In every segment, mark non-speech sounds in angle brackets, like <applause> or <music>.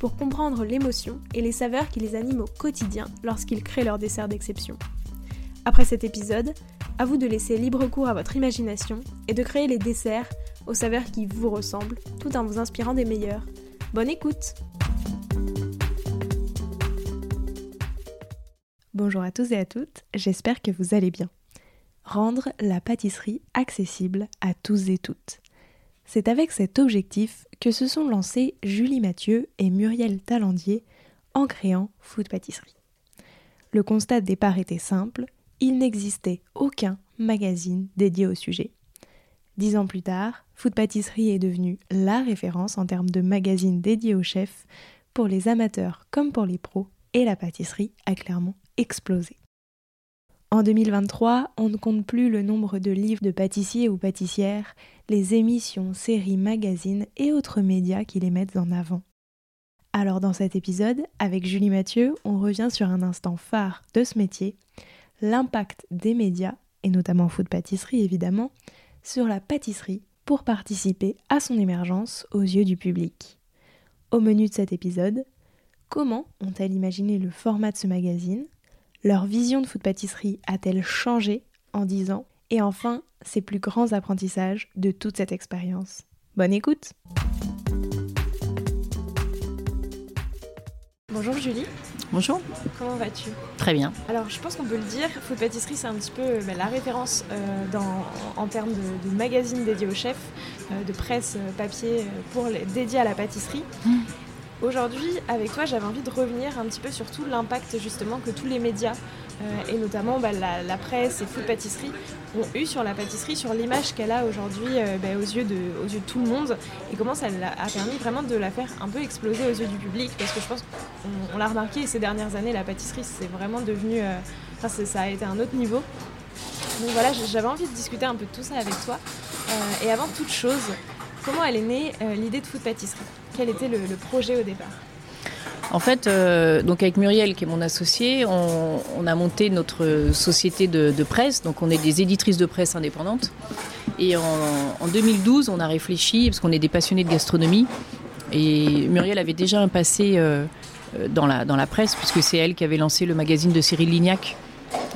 pour comprendre l'émotion et les saveurs qui les animent au quotidien lorsqu'ils créent leur dessert d'exception. Après cet épisode, à vous de laisser libre cours à votre imagination et de créer les desserts aux saveurs qui vous ressemblent tout en vous inspirant des meilleurs. Bonne écoute Bonjour à tous et à toutes, j'espère que vous allez bien. Rendre la pâtisserie accessible à tous et toutes. C'est avec cet objectif que se sont lancés Julie Mathieu et Muriel Talandier en créant Food Pâtisserie. Le constat de départ était simple, il n'existait aucun magazine dédié au sujet. Dix ans plus tard, Food Pâtisserie est devenu la référence en termes de magazine dédié aux chefs pour les amateurs comme pour les pros, et la pâtisserie a clairement explosé. En 2023, on ne compte plus le nombre de livres de pâtissiers ou pâtissières, les émissions, séries, magazines et autres médias qui les mettent en avant. Alors dans cet épisode, avec Julie Mathieu, on revient sur un instant phare de ce métier, l'impact des médias, et notamment food pâtisserie évidemment, sur la pâtisserie pour participer à son émergence aux yeux du public. Au menu de cet épisode, comment ont-elles imaginé le format de ce magazine? Leur vision de food pâtisserie a-t-elle changé en 10 ans? Et enfin, ses plus grands apprentissages de toute cette expérience. Bonne écoute Bonjour Julie. Bonjour. Comment vas-tu? Très bien. Alors je pense qu'on peut le dire, Food Pâtisserie c'est un petit peu euh, bah, la référence euh, dans, en termes de, de magazine dédié aux chefs, euh, de presse papier pour les, dédié à la pâtisserie. Mmh. Aujourd'hui, avec toi, j'avais envie de revenir un petit peu sur tout l'impact justement que tous les médias, euh, et notamment bah, la, la, presse et Food Pâtisserie, ont eu sur la pâtisserie, sur l'image qu'elle a aujourd'hui euh, bah, aux, yeux de, tout le monde, et comment ça a permis vraiment de la faire un peu exploser aux yeux du public, parce que je pense qu'on l'a remarqué ces dernières années, la pâtisserie, c'est vraiment devenu, euh, ça a été un autre niveau. Donc voilà, j'avais envie de discuter un peu de tout ça avec toi. Euh, et avant toute chose, comment elle est née l'idée de Food Pâtisserie? Quel était le, projet au départ? En fait, euh, donc avec Muriel, qui est mon associé, on, a monté notre société de, presse. Donc, on est des éditrices de presse indépendantes. Et en, en 2012, on a réfléchi, parce qu'on est des passionnés de gastronomie. Et Muriel avait déjà un passé euh, dans, la, dans la presse, puisque c'est elle qui avait lancé le magazine de Cyril Lignac,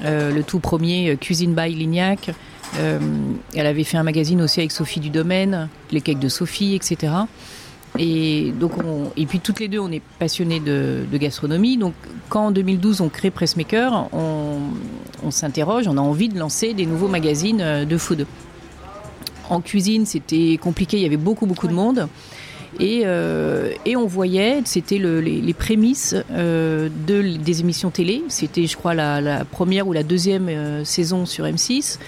euh, le tout premier Cuisine by Lignac. Euh, elle avait fait un magazine aussi avec Sophie du Domaine, les cakes de Sophie, etc. Et, donc on, et puis toutes les deux, on est passionnés de, gastronomie. Donc quand en 2012 on crée Pressmaker, on, s'interroge, on a envie de lancer des nouveaux magazines euh, de food. En cuisine, c'était compliqué, il y avait beaucoup beaucoup de monde. Et, euh, et on voyait, c'était le, les, prémices euh, de, des émissions télé. C'était, je crois, la, première ou la deuxième saison sur M6.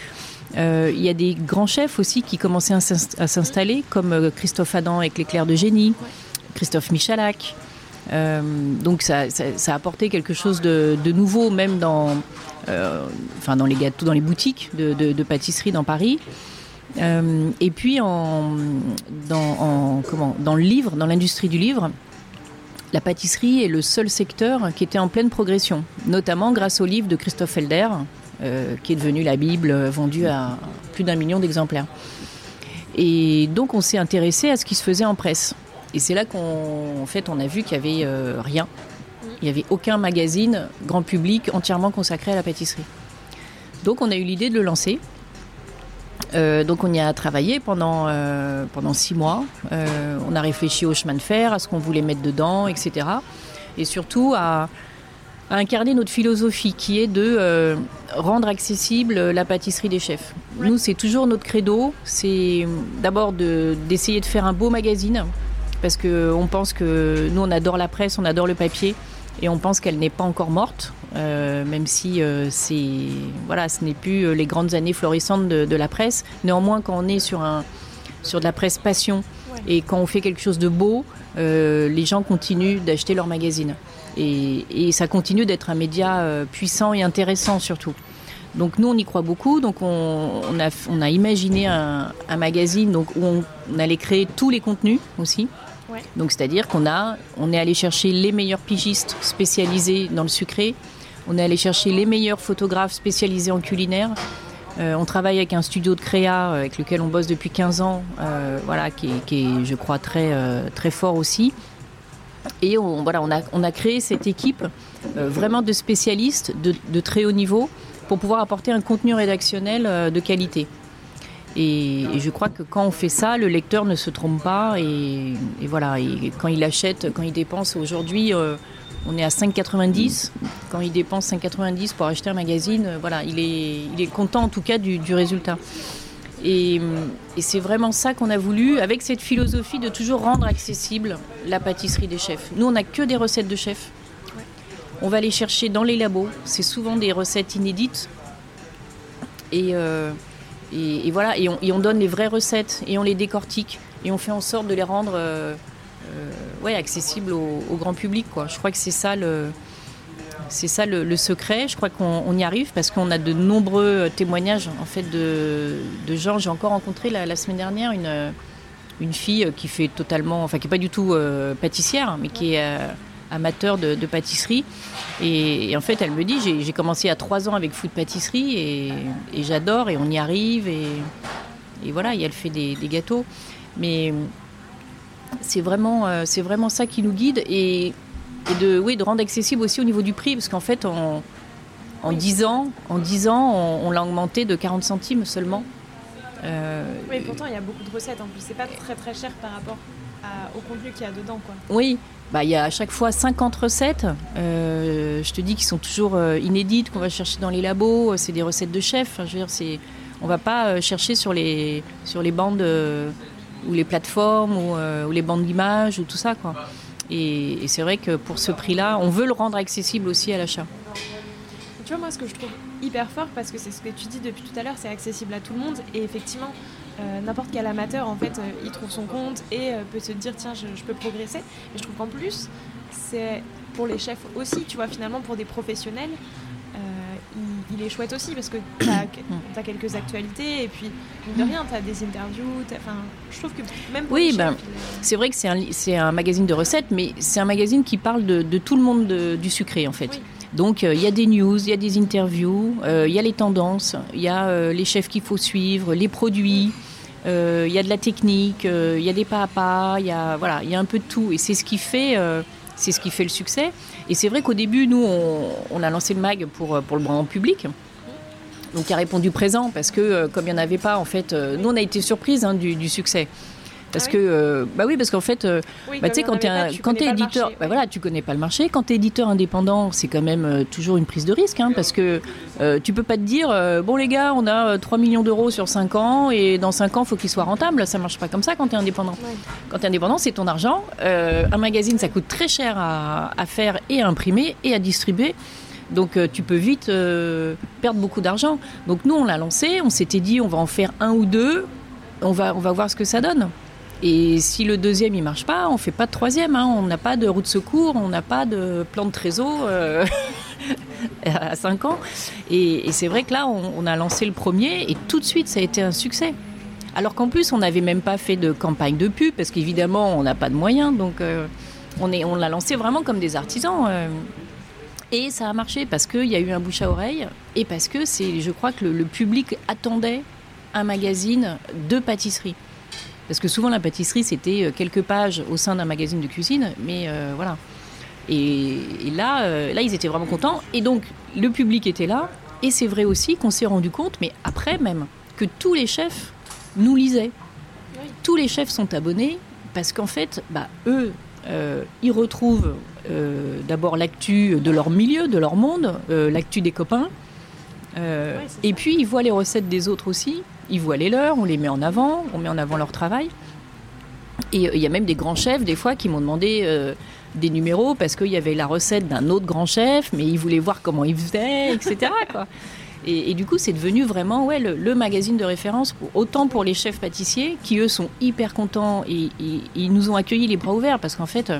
Euh, il y a des grands chefs aussi qui commençaient à s'installer, comme euh, Christophe Adam avec l'éclair de génie, Christophe Michalak. Euh, donc ça, a apporté quelque chose de, nouveau, même dans, les gâteaux, dans les boutiques de, pâtisserie dans Paris. Et puis dans, le livre, dans l'industrie du livre, la pâtisserie est le seul secteur qui était en pleine progression, notamment grâce au livre de Christophe Felder, qui est devenue la Bible euh, vendue à plus d'un million d'exemplaires. Et donc on s'est intéressé à ce qui se faisait en presse. Et c'est là qu'en en fait on a vu qu'il n'y avait euh, rien. Il n'y avait aucun magazine grand public entièrement consacré à la pâtisserie. Donc on a eu l'idée de le lancer. Euh, donc on y a travaillé pendant, euh, pendant six mois. Euh, on a réfléchi au chemin de fer, à ce qu'on voulait mettre dedans, etc. Et surtout à, à incarner notre philosophie qui est de euh, rendre accessible la pâtisserie des chefs. Nous, c'est toujours notre credo, c'est d'abord d'essayer de, de, faire un beau magazine, parce qu'on pense que nous, on adore la presse, on adore le papier, et on pense qu'elle n'est pas encore morte, euh, même si euh, voilà, ce n'est plus les grandes années florissantes de, de, la presse. Néanmoins, quand on est sur, un, sur de la presse passion, et quand on fait quelque chose de beau, euh, les gens continuent d'acheter leur magazine. Et, ça continue d'être un média puissant et intéressant surtout. Donc nous, on y croit beaucoup. Donc on, a, on a, imaginé un, magazine donc, où on, allait créer tous les contenus aussi. Donc c'est-à-dire qu'on a, on est allé chercher les meilleurs pigistes spécialisés dans le sucré. On est allé chercher les meilleurs photographes spécialisés en culinaire. Euh, on travaille avec un studio de créa euh, avec lequel on bosse depuis 15 ans, euh, voilà, qui est, je crois, très, très fort aussi. Et on, voilà, on, a, on a créé cette équipe vraiment de spécialistes de, très haut niveau pour pouvoir apporter un contenu rédactionnel de qualité. Et, je crois que quand on fait ça, le lecteur ne se trompe pas. Et, voilà, quand il achète, quand il dépense aujourd'hui, euh, on est à 5,90. Quand il dépense 5,90 pour acheter un magazine, euh, voilà, il est, il est content en tout cas du, résultat. Et, c'est vraiment ça qu'on a voulu, avec cette philosophie de toujours rendre accessible la pâtisserie des chefs. Nous, on n'a que des recettes de chefs. On va les chercher dans les labos. C'est souvent des recettes inédites. Et, euh, voilà, et on, donne les vraies recettes et on les décortique et on fait en sorte de les rendre euh, euh, ouais, accessibles au, grand public. Je crois que c'est ça le, c'est ça le, secret. Je crois qu'on y arrive parce qu'on a de nombreux témoignages en fait de, gens. J'ai encore rencontré la, semaine dernière une, une fille qui fait totalement, enfin qui est pas du tout euh, pâtissière, mais qui est amateur de, pâtisserie. Et, en fait, elle me dit, j'ai commencé à 3 ans avec Food Pâtisserie et, j'adore et on y arrive. Et, voilà, et elle fait des, gâteaux. Mais c'est vraiment, euh, vraiment ça qui nous guide et, de, oui, de rendre accessible aussi au niveau du prix, parce qu'en fait, en, en 10 ans, en 10 ans on, l'a augmenté de 40 centimes seulement. Euh, oui, pourtant, il y a beaucoup de recettes en plus. C'est pas très très cher par rapport au contenu qu'il y a dedans. Quoi. Oui, bah, il y a à chaque fois 50 recettes. Euh, je te dis qu'ils sont toujours euh, inédites, qu'on va chercher dans les labos. C'est des recettes de chef. je veux dire, c'est, on va pas euh, chercher sur les, sur les bandes ou les plateformes ou, les bandes d'images ou tout ça. Quoi. Et, c'est vrai que pour ce prix-là, on veut le rendre accessible aussi à l'achat. Tu vois, moi, ce que je trouve hyper fort, parce que c'est ce que tu dis depuis tout à l'heure, c'est accessible à tout le monde. Et effectivement, euh, n'importe quel amateur, en fait, euh, il trouve son compte et euh, peut se dire tiens, je, peux progresser. Et je trouve qu'en plus, c'est pour les chefs aussi, tu vois, finalement, pour des professionnels, il, est chouette aussi parce que <coughs> tu as, quelques actualités et puis, de rien, tu as des interviews. Enfin, je trouve que même Oui, ben, c'est vrai que c'est un, un, magazine de recettes, mais c'est un magazine qui parle de, tout le monde du sucré, en fait. Donc il y a des news, il y a des interviews, il y a les tendances, il y a les chefs qu'il faut suivre, les produits, il euh, y a de la technique, il euh, y a des pas à pas, il y a voilà, il y a un peu de tout et c'est ce qui fait euh, c'est ce qui fait le succès. Et c'est vrai qu'au début, nous, on, a lancé le mag pour, pour le grand public. Donc, a répondu présent parce que, comme il n'y en avait pas, en fait, nous, on a été surprise hein, du, succès. Parce ah que, euh, bah oui, parce qu'en fait, euh, bah, tu sais, quand tu es, éditeur, bah voilà, tu connais pas le marché. Quand tu es éditeur indépendant, c'est quand même euh, toujours une prise de risque, hein, parce que tu peux pas te dire, bon les gars, on a 3 millions d'euros sur 5 ans, et dans 5 ans, il faut qu'il soit rentable. Ça marche pas comme ça quand tu es indépendant. Quand tu es indépendant, c'est ton argent. un magazine, ça coûte très cher à, à, faire et à imprimer et à distribuer. Donc tu peux vite perdre beaucoup d'argent. Donc nous, on l'a lancé, on s'était dit, on va en faire un ou deux, on va, on va voir ce que ça donne. Et si le deuxième il marche pas, on fait pas de troisième. Hein. On n'a pas de route de secours, on n'a pas de plan de trésor euh, <laughs> à 5 ans. Et, c'est vrai que là, on, a lancé le premier et tout de suite, ça a été un succès. Alors qu'en plus, on n'avait même pas fait de campagne de pub parce qu'évidemment, on n'a pas de moyens. Donc, euh, on l'a lancé vraiment comme des artisans. Euh. et ça a marché parce qu'il y a eu un bouche à oreille et parce que c'est, je crois que le public attendait un magazine de pâtisserie. Parce que souvent la pâtisserie, c'était euh, quelques pages au sein d'un magazine de cuisine, mais euh, voilà. Et, là, euh, là, ils étaient vraiment contents. Et donc, le public était là. Et c'est vrai aussi qu'on s'est rendu compte, mais après même, que tous les chefs nous lisaient. Tous les chefs sont abonnés parce qu'en fait, bah, eux, ils retrouvent d'abord l'actu de leur milieu, de leur monde, l'actu des copains. et puis, ils voient les recettes des autres aussi ils voient les leurs, on les met en avant, on met en avant leur travail. Et euh, il y a même des grands chefs, des fois, qui m'ont demandé euh, des numéros parce qu'il y avait la recette d'un autre grand chef, mais ils voulaient voir comment il faisait, etc. Et, du coup, c'est devenu vraiment ouais, le, magazine de référence, autant pour les chefs pâtissiers, qui eux sont hyper contents et, ils nous ont accueillis les bras ouverts parce qu'en fait,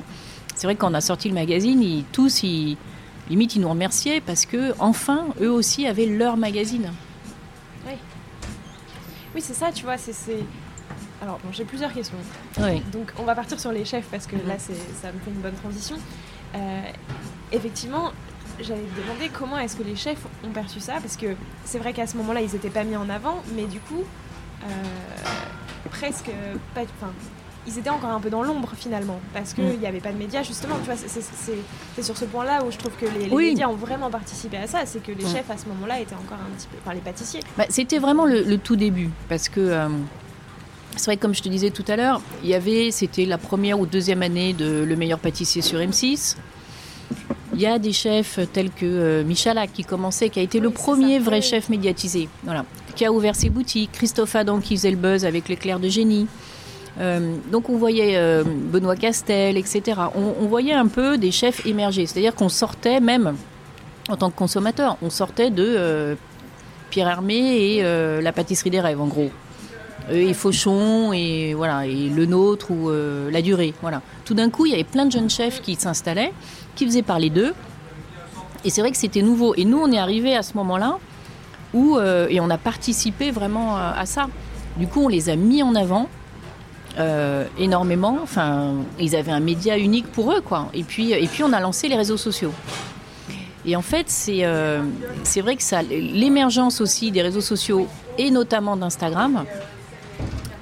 c'est vrai qu'on a sorti le magazine, ils, tous, ils, limite, ils nous remerciaient parce que enfin, eux aussi avaient leur magazine. Oui, c'est ça, tu vois, c'est... Alors, bon, j'ai plusieurs questions. Oui. Donc, on va partir sur les chefs parce que là, c'est, ça me fait une bonne transition. Euh, effectivement, j'allais te demander comment est-ce que les chefs ont perçu ça parce que c'est vrai qu'à ce moment-là, ils n'étaient pas mis en avant, mais du coup, euh, presque pas. Enfin, ils étaient encore un peu dans l'ombre finalement parce qu'il Mm. n'y avait pas de médias justement. Tu vois, c'est, sur ce point-là où je trouve que les, les Oui. médias ont vraiment participé à ça. C'est que les chefs à ce moment-là étaient encore un petit peu. Enfin, les pâtissiers. Bah, C'était vraiment le, le tout début, parce que euh, c'est vrai que comme je te disais tout à l'heure, il y avait, c'était la première ou deuxième année de Le meilleur pâtissier sur M6. Il y a des chefs tels que euh, Michalak qui commençait, qui a été le Oui, premier ça, vrai oui. chef médiatisé, voilà, qui a ouvert ses boutiques, Christophe Adam qui faisait le buzz avec l'éclair de génie. Euh, donc on voyait euh, Benoît Castel, etc. On, voyait un peu des chefs émerger, c'est-à-dire qu'on sortait même en tant que consommateur, on sortait de euh, Pierre Hermé et la pâtisserie des rêves en gros. Et Fauchon et voilà et le nôtre ou la durée voilà. Tout d'un coup il y avait plein de jeunes chefs qui s'installaient, qui faisaient parler d'eux. Et c'est vrai que c'était nouveau. Et nous on est arrivé à ce moment-là où et on a participé vraiment à ça. Du coup on les a mis en avant. Euh, énormément, enfin, ils avaient un média unique pour eux, quoi. Et puis, et puis, on a lancé les réseaux sociaux. Et en fait, c'est euh, vrai que l'émergence aussi des réseaux sociaux et notamment d'Instagram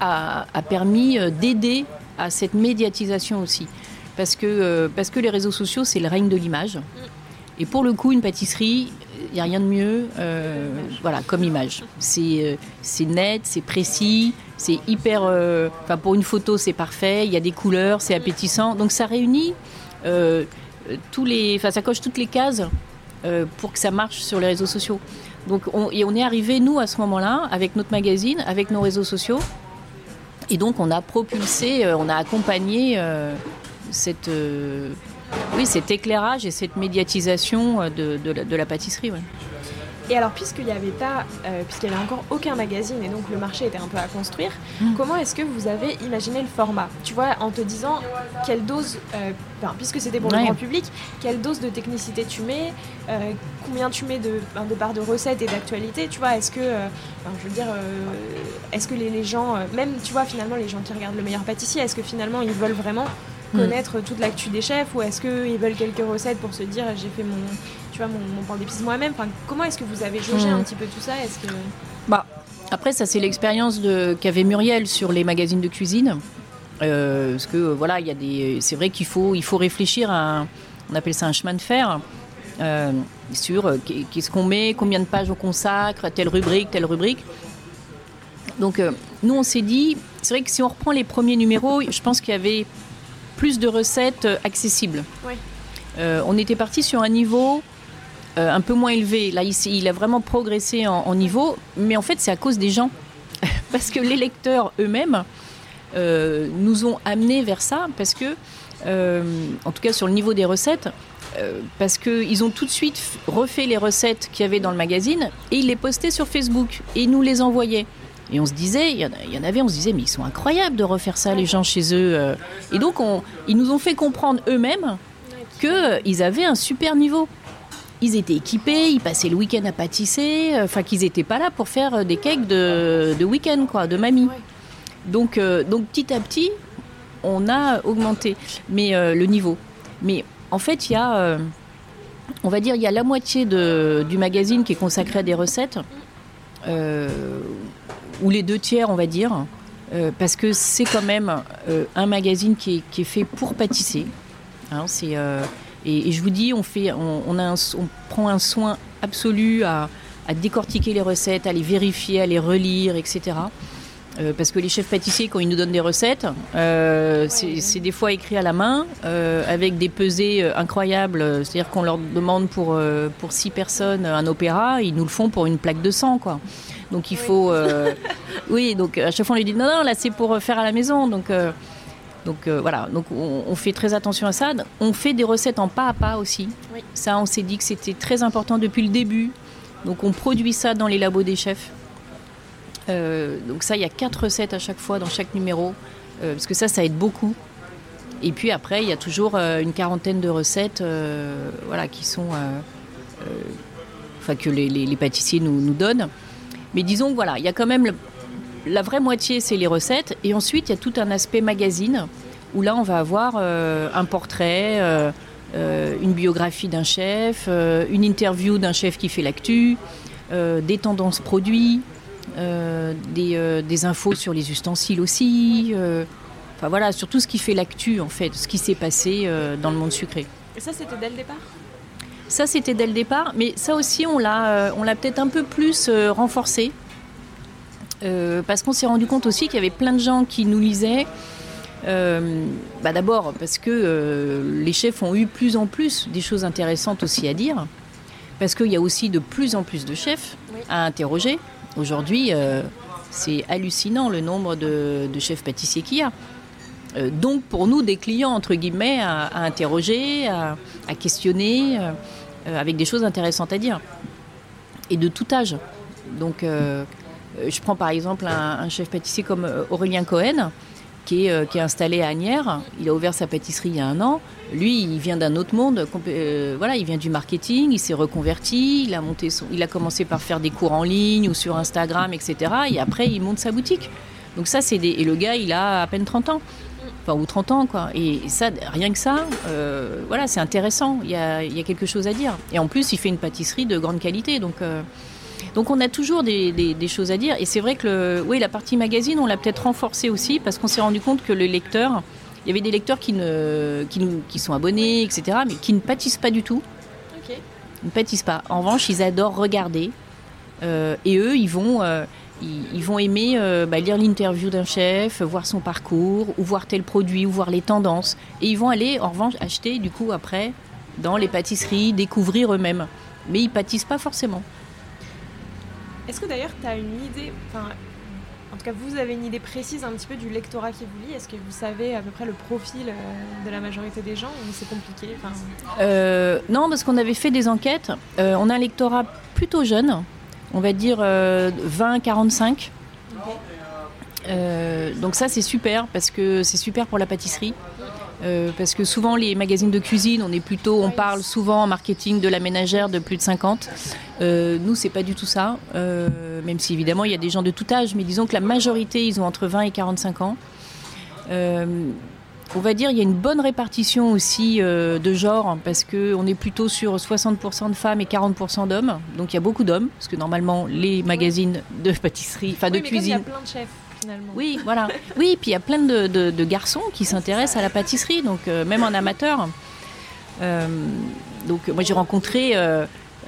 a, a permis euh, d'aider à cette médiatisation aussi. Parce que, euh, parce que les réseaux sociaux, c'est le règne de l'image. Et pour le coup, une pâtisserie, n'y a rien de mieux euh, voilà, comme image. C'est euh, net, c'est précis, c'est hyper... euh, Enfin, pour une photo, c'est parfait, il y a des couleurs, c'est appétissant. Donc ça réunit euh, tous les... Enfin, ça coche toutes les cases pour que ça marche sur les réseaux sociaux. Donc on, et on est arrivé, nous, à ce moment-là, avec notre magazine, avec nos réseaux sociaux. Et donc on a propulsé, on a accompagné cette, oui, cet éclairage et cette médiatisation euh, de, de la, de la pâtisserie. ouais. Et alors, puisqu'il n'y avait pas, euh, puisqu'il n'y avait encore aucun magazine et donc le marché était un peu à construire, Mm. comment est-ce que vous avez imaginé le format? Tu vois, en te disant quelle dose, euh, puisque c'était pour le grand public, quelle dose de technicité tu mets, euh, combien tu mets de, ben, de barres de recettes et d'actualité, tu vois Est-ce que, je veux dire, est-ce que les, les gens, même, tu vois, finalement, les gens qui regardent le meilleur pâtissier, est-ce que finalement ils veulent vraiment. Connaître toute l'actu des chefs ou est-ce qu'ils veulent quelques recettes pour se dire j'ai fait mon tu vois mon, mon pain d'épices moi-même enfin, comment est-ce que vous avez jaugé Mm. un petit peu tout ça? Est-ce que Bah, après, ça, c'est l'expérience qu'avait Muriel sur les magazines de cuisine. Euh, parce que, euh, voilà, il y a des. C'est vrai qu'il faut, il faut réfléchir à. un- on appelle ça un chemin de fer. euh, sur euh, qu'est- qu'est-ce qu'on met, combien de pages on consacre, telle rubrique, telle rubrique. Donc, nous, on s'est dit, c'est vrai que si on reprend les premiers numéros, je pense qu'il y avait plus de recettes euh, accessibles. Oui. Euh, on était parti sur un niveau euh, un peu moins élevé. Là, il, il a vraiment progressé en, en niveau, mais en fait, c'est à cause des gens. <laughs> parce que les lecteurs eux-mêmes euh, nous ont amenés vers ça, parce que, en tout cas sur le niveau des recettes, parce qu'ils ont tout de suite refait les recettes qu'il y avait dans le magazine et ils les postaient sur Facebook et ils nous les envoyaient. Et on se disait, il y, en avait, on se disait, mais ils sont incroyables de refaire ça, les gens chez eux. euh. Et donc, on- ils nous ont fait comprendre eux-mêmes qu'ils avaient un super niveau. Ils étaient équipés, ils passaient le week-end à pâtisser, euh, enfin qu'ils n'étaient pas là pour faire euh, des cakes de, de week-end, quoi, de mamie. Donc, euh, donc petit à petit, on a augmenté mais, euh, le niveau. Mais en fait, il y a, euh, on va dire, il y a la moitié de- du magazine qui est consacré à des recettes, euh, ou les deux tiers, on va dire, euh, parce que c'est quand même euh, un magazine qui est, qui est fait pour pâtisser. Hein, c'est, euh, et, et je vous dis, on, fait, on, on a un- on prend un soin absolu à, à décortiquer les recettes, à les vérifier, à les relire, etc. Parce que les chefs pâtissiers, quand ils nous donnent des recettes, c'est c'est des fois écrit à la main, avec des pesées incroyables. C'est-à-dire qu'on leur demande pour, pour six personnes un opéra, ils nous le font pour une plaque de sang, quoi. Donc il Oui. faut... euh, oui, donc à chaque fois on lui dit non, non, là c'est pour faire à la maison. Donc, euh, donc euh, voilà, donc on, on fait très attention à ça. On fait des recettes en pas à pas aussi. Oui. Ça, on s'est dit que c'était très important depuis le début. Donc on produit ça dans les labos des chefs. Euh, donc ça, il y a quatre recettes à chaque fois dans chaque numéro, euh, parce que ça, ça aide beaucoup. Et puis après, il y a toujours une quarantaine de recettes voilà, qui sont, enfin, que les, pâtissiers nous, nous, donnent. Mais disons voilà, il y a quand même la vraie moitié, c'est les recettes. Et ensuite, il y a tout un aspect magazine où là, on va avoir un portrait, une biographie d'un chef, une interview d'un chef qui fait l'actu, des tendances produits, des, des, infos sur les ustensiles aussi. Enfin voilà, sur tout ce qui fait l'actu en fait, ce qui s'est passé dans le monde sucré. Et ça, c'était dès le départ? Ça, c'était dès le départ, mais ça aussi, on l'a, on l'a peut-être un peu plus renforcé. parce qu'on s'est rendu compte aussi qu'il y avait plein de gens qui nous lisaient euh, bah D'abord parce que euh, les chefs ont eu plus en plus des choses intéressantes aussi à dire, parce qu'il y a aussi de plus en plus de chefs à interroger. Aujourd'hui, euh, c'est hallucinant le nombre de, chefs pâtissiers qu'il y a. donc pour nous, des clients, entre guillemets, à, interroger, à, questionner, avec des choses intéressantes à dire. Et de tout âge. Donc je prends par exemple un, chef pâtissier comme Aurélien Cohen. Euh, qui est, installé à Agnières. Il a ouvert sa pâtisserie il y a un an. Lui, il vient d'un autre monde. Euh, voilà, il vient du marketing. Il s'est reconverti. Il a monté son, il a commencé par faire des cours en ligne ou sur Instagram, etc. Et après, il monte sa boutique. Donc ça, c'est des... et le gars, il a à peine 30 ans. Enfin, ou 30 ans, quoi. Et ça, rien que ça, euh, voilà, c'est intéressant. Il y, a, il y, a, quelque chose à dire. Et en plus, il fait une pâtisserie de grande qualité. Donc, donc on a toujours des, choses à dire. Et c'est vrai que oui, la partie magazine, on l'a peut-être renforcée aussi parce qu'on s'est rendu compte que les lecteurs, il y avait des lecteurs qui, ne, qui, sont abonnés, etc., mais qui ne pâtissent pas du tout. Ils ne pâtissent pas. En revanche, ils adorent regarder. Euh, et eux, ils vont, ils, vont aimer euh, bah, lire l'interview d'un chef, voir son parcours, ou voir tel produit, ou voir les tendances. Et ils vont aller, en revanche, acheter du coup après dans les pâtisseries, découvrir eux-mêmes. Mais ils pâtissent pas forcément. Est-ce que d'ailleurs tu as une idée, enfin, en tout cas vous avez une idée précise un petit peu du lectorat qui vous lit Est-ce que vous savez à peu près le profil euh, de la majorité des gens ou c'est compliqué? Euh, Non, parce qu'on avait fait des enquêtes. Euh, on a un lectorat plutôt jeune, on va dire 20-45. donc ça c'est super parce que c'est super pour la pâtisserie. parce que souvent les magazines de cuisine, on est plutôt, on parle souvent en marketing de la ménagère de plus de 50. Euh, nous, c'est pas du tout ça, euh, même si évidemment il y a des gens de tout âge, mais disons que la majorité, ils ont entre 20 et 45 ans. Euh, on va dire il y a une bonne répartition aussi de genre parce qu'on est plutôt sur 60% de femmes et 40% d'hommes. Donc il y a beaucoup d'hommes parce que normalement les magazines de pâtisserie, enfin de cuisine. Il y a plein de chefs. Finalement. Oui, voilà. <laughs> Oui, puis il y a plein de, garçons qui s'intéressent à la pâtisserie, donc même en amateur. donc moi j'ai rencontré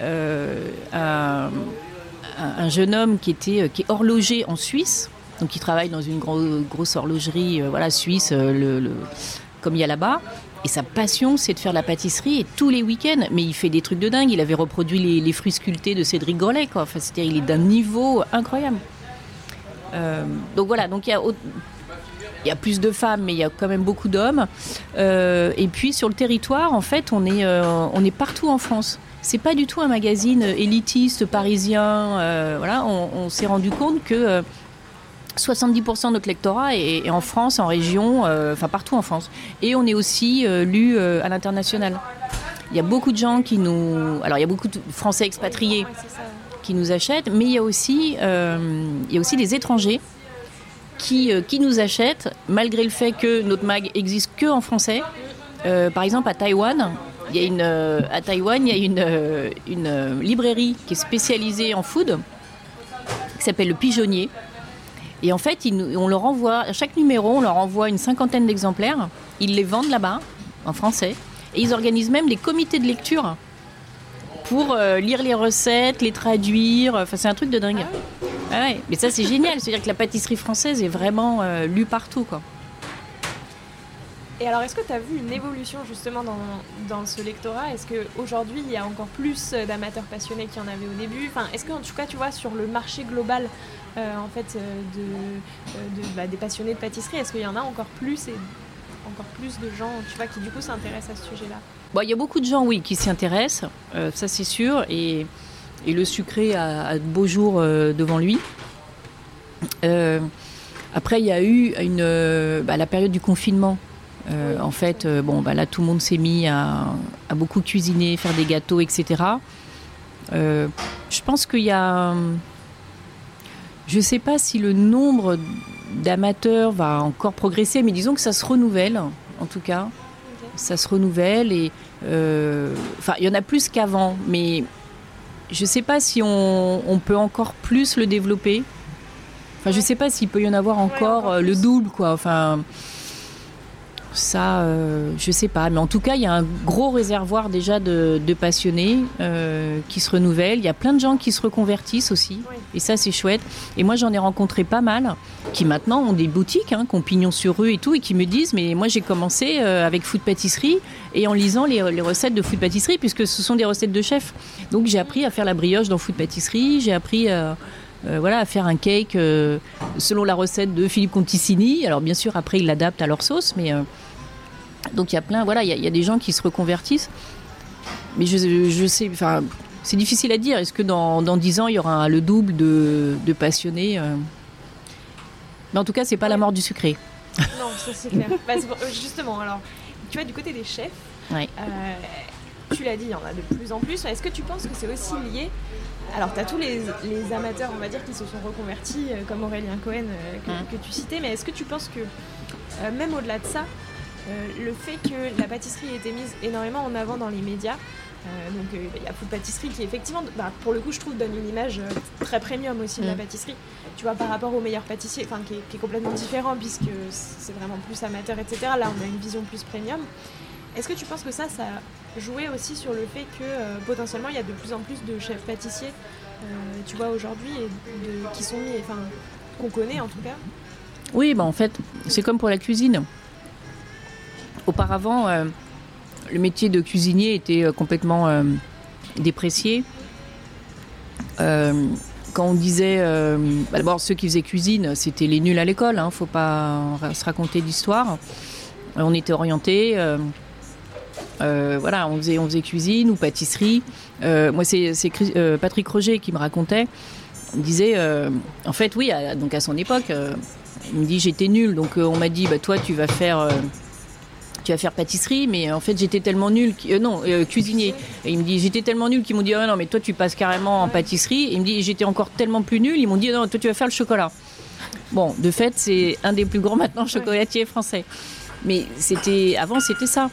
euh, un, jeune homme qui, était, euh, qui est horloger en Suisse, donc il travaille dans une grosse horlogerie euh, voilà, suisse, le, comme il y a là-bas. Et sa passion, c'est de faire la pâtisserie tous les week-ends. Mais il fait des trucs de dingue. Il avait reproduit les, fruits sculptés de Cédric Grolet. Enfin, il est d'un niveau incroyable. donc voilà, donc il y a plus de femmes, mais il y a quand même beaucoup d'hommes. et puis sur le territoire, en fait, on est, partout en France c'est pas du tout un magazine élitiste parisien. Euh, voilà, on, s'est rendu compte que 70% euh, de notre lectorat est, en France, en région, euh, enfin partout en France. Et on est aussi lu à l'international. Il y a beaucoup de gens qui nous. Alors, il y a beaucoup de Français expatriés qui nous achètent, mais il y a aussi, il y a aussi des étrangers qui, qui nous achètent, malgré le fait que notre mag existe que en français. par exemple, à Taïwan, il y a une, euh, à Taïwan, il y a une, euh, une euh, librairie qui est spécialisée en food, qui s'appelle Le Pigeonnier. Et en fait, on leur envoie, à chaque numéro, on leur envoie une cinquantaine d'exemplaires. Ils les vendent là-bas, en français. Et ils organisent même des comités de lecture pour lire les recettes, les traduire. Enfin, c'est un truc de dingue. Ah ouais. Mais ça, c'est génial. C'est-à-dire que la pâtisserie française est vraiment lue partout, quoi. Et alors, est-ce que tu as vu une évolution justement dans, dans ce lectorat? Est-ce qu'aujourd'hui, il y a encore plus d'amateurs passionnés qu'il y en avait au début? Enfin, Est-ce qu'en tout cas, tu vois, sur le marché global euh, en fait, euh, de, euh, bah, des passionnés de pâtisserie, est-ce qu'il y en a encore plus et encore plus de gens tu vois, qui du coup s'intéressent à ce sujet-là? Bon, Il y a beaucoup de gens, oui, qui s'y intéressent, ça c'est sûr, et, et, le sucré a, de beaux jours devant lui. après, il y a eu bah, la période du confinement en fait, bon, bah là, tout le monde s'est mis à, beaucoup cuisiner, faire des gâteaux, etc. je pense qu'il y a. Je ne sais pas si le nombre d'amateurs va encore progresser, mais disons que ça se renouvelle, en tout cas. Ça se renouvelle et. Enfin, il y en a plus qu'avant, mais je ne sais pas si on, peut encore plus le développer. Enfin, je ne sais pas s'il peut y en avoir encore, euh, le double, quoi. Enfin, ça, euh, je sais pas. Mais en tout cas, il y a un gros réservoir déjà de, passionnés euh, qui se renouvellent. Il y a plein de gens qui se reconvertissent aussi. Et ça, c'est chouette. Et moi, j'en ai rencontré pas mal qui maintenant ont des boutiques, hein, qui ont pignon sur rue et tout, et qui me disent Mais moi, j'ai commencé euh, avec food pâtisserie et en lisant les, recettes de food pâtisserie, puisque ce sont des recettes de chef. Donc, j'ai appris à faire la brioche dans food pâtisserie. J'ai appris. Voilà, à faire un cake selon la recette de Philippe Conticini. Alors bien sûr, après, ils l'adaptent à leur sauce, mais donc il y a plein, voilà, il y, a des gens qui se reconvertissent. Mais je, sais, enfin, c'est difficile à dire. Est-ce que dans, dans 10 ans, il y aura le double de, passionnés euh? Mais en tout cas, c'est pas la mort du sucré. <laughs> Non, ça c'est clair. Bah, euh, justement, alors, tu vois, du côté des chefs, euh, tu l'as dit, il y en a de plus en plus. Est-ce que tu penses que c'est aussi lié alors, tu as tous les, amateurs, on va dire, qui se sont reconvertis, comme Aurélien Cohen que, mmh. que, tu citais, mais est-ce que tu penses que, même au-delà de ça, euh, le fait que la pâtisserie ait été mise énormément en avant dans les médias, euh, donc euh, il y a Food Pâtisserie qui effectivement, bah, pour le coup je trouve donne une image très premium aussi de la mm. pâtisserie. Tu vois par rapport aux meilleurs pâtissiers, enfin qui, est complètement différent puisque c'est vraiment plus amateur, etc. Là on a une vision plus premium. Est-ce que tu penses que ça, ça a joué aussi sur le fait que potentiellement il y a de plus en plus de chefs pâtissiers, tu vois aujourd'hui, qui sont mis, enfin qu'on connaît en tout cas? Oui, bah en fait c'est comme pour la cuisine. Auparavant, euh, le métier de cuisinier était euh, complètement euh, déprécié. quand on disait, bah, d'abord ceux qui faisaient cuisine, c'était les nuls à l'école, ne hein, faut pas se raconter d'histoire. On était orienté. voilà, on faisait, on faisait cuisine ou pâtisserie. moi, c'est Patrick Roger qui me racontait. Il disait, en fait, oui, donc à son époque, il me dit j'étais nul, donc on m'a dit, bah, toi, tu vas faire tu vas faire pâtisserie, mais en fait j'étais tellement nul, euh, non, euh, cuisinier. Et il me dit, j'étais tellement nul qu'ils m'ont dit, oh, non, mais toi tu passes carrément en pâtisserie. Et il me dit, j'étais encore tellement plus nul, ils m'ont dit, non, toi tu vas faire le chocolat. Bon, de fait, c'est un des plus grands <laughs> maintenant chocolatiers français. Mais c'était, avant c'était ça.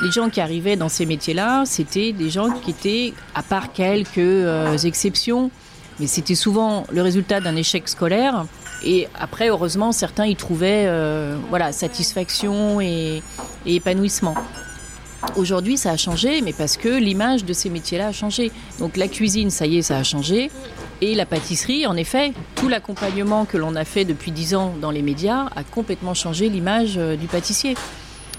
Les gens qui arrivaient dans ces métiers-là, c'était des gens qui étaient, à part quelques euh, exceptions, mais c'était souvent le résultat d'un échec scolaire. Et après, heureusement, certains y trouvaient euh, voilà, satisfaction et, épanouissement. Aujourd'hui, ça a changé, mais parce que l'image de ces métiers-là a changé. Donc la cuisine, ça y est, ça a changé. Et la pâtisserie, en effet, tout l'accompagnement que l'on a fait depuis dix ans dans les médias a complètement changé l'image euh, du pâtissier.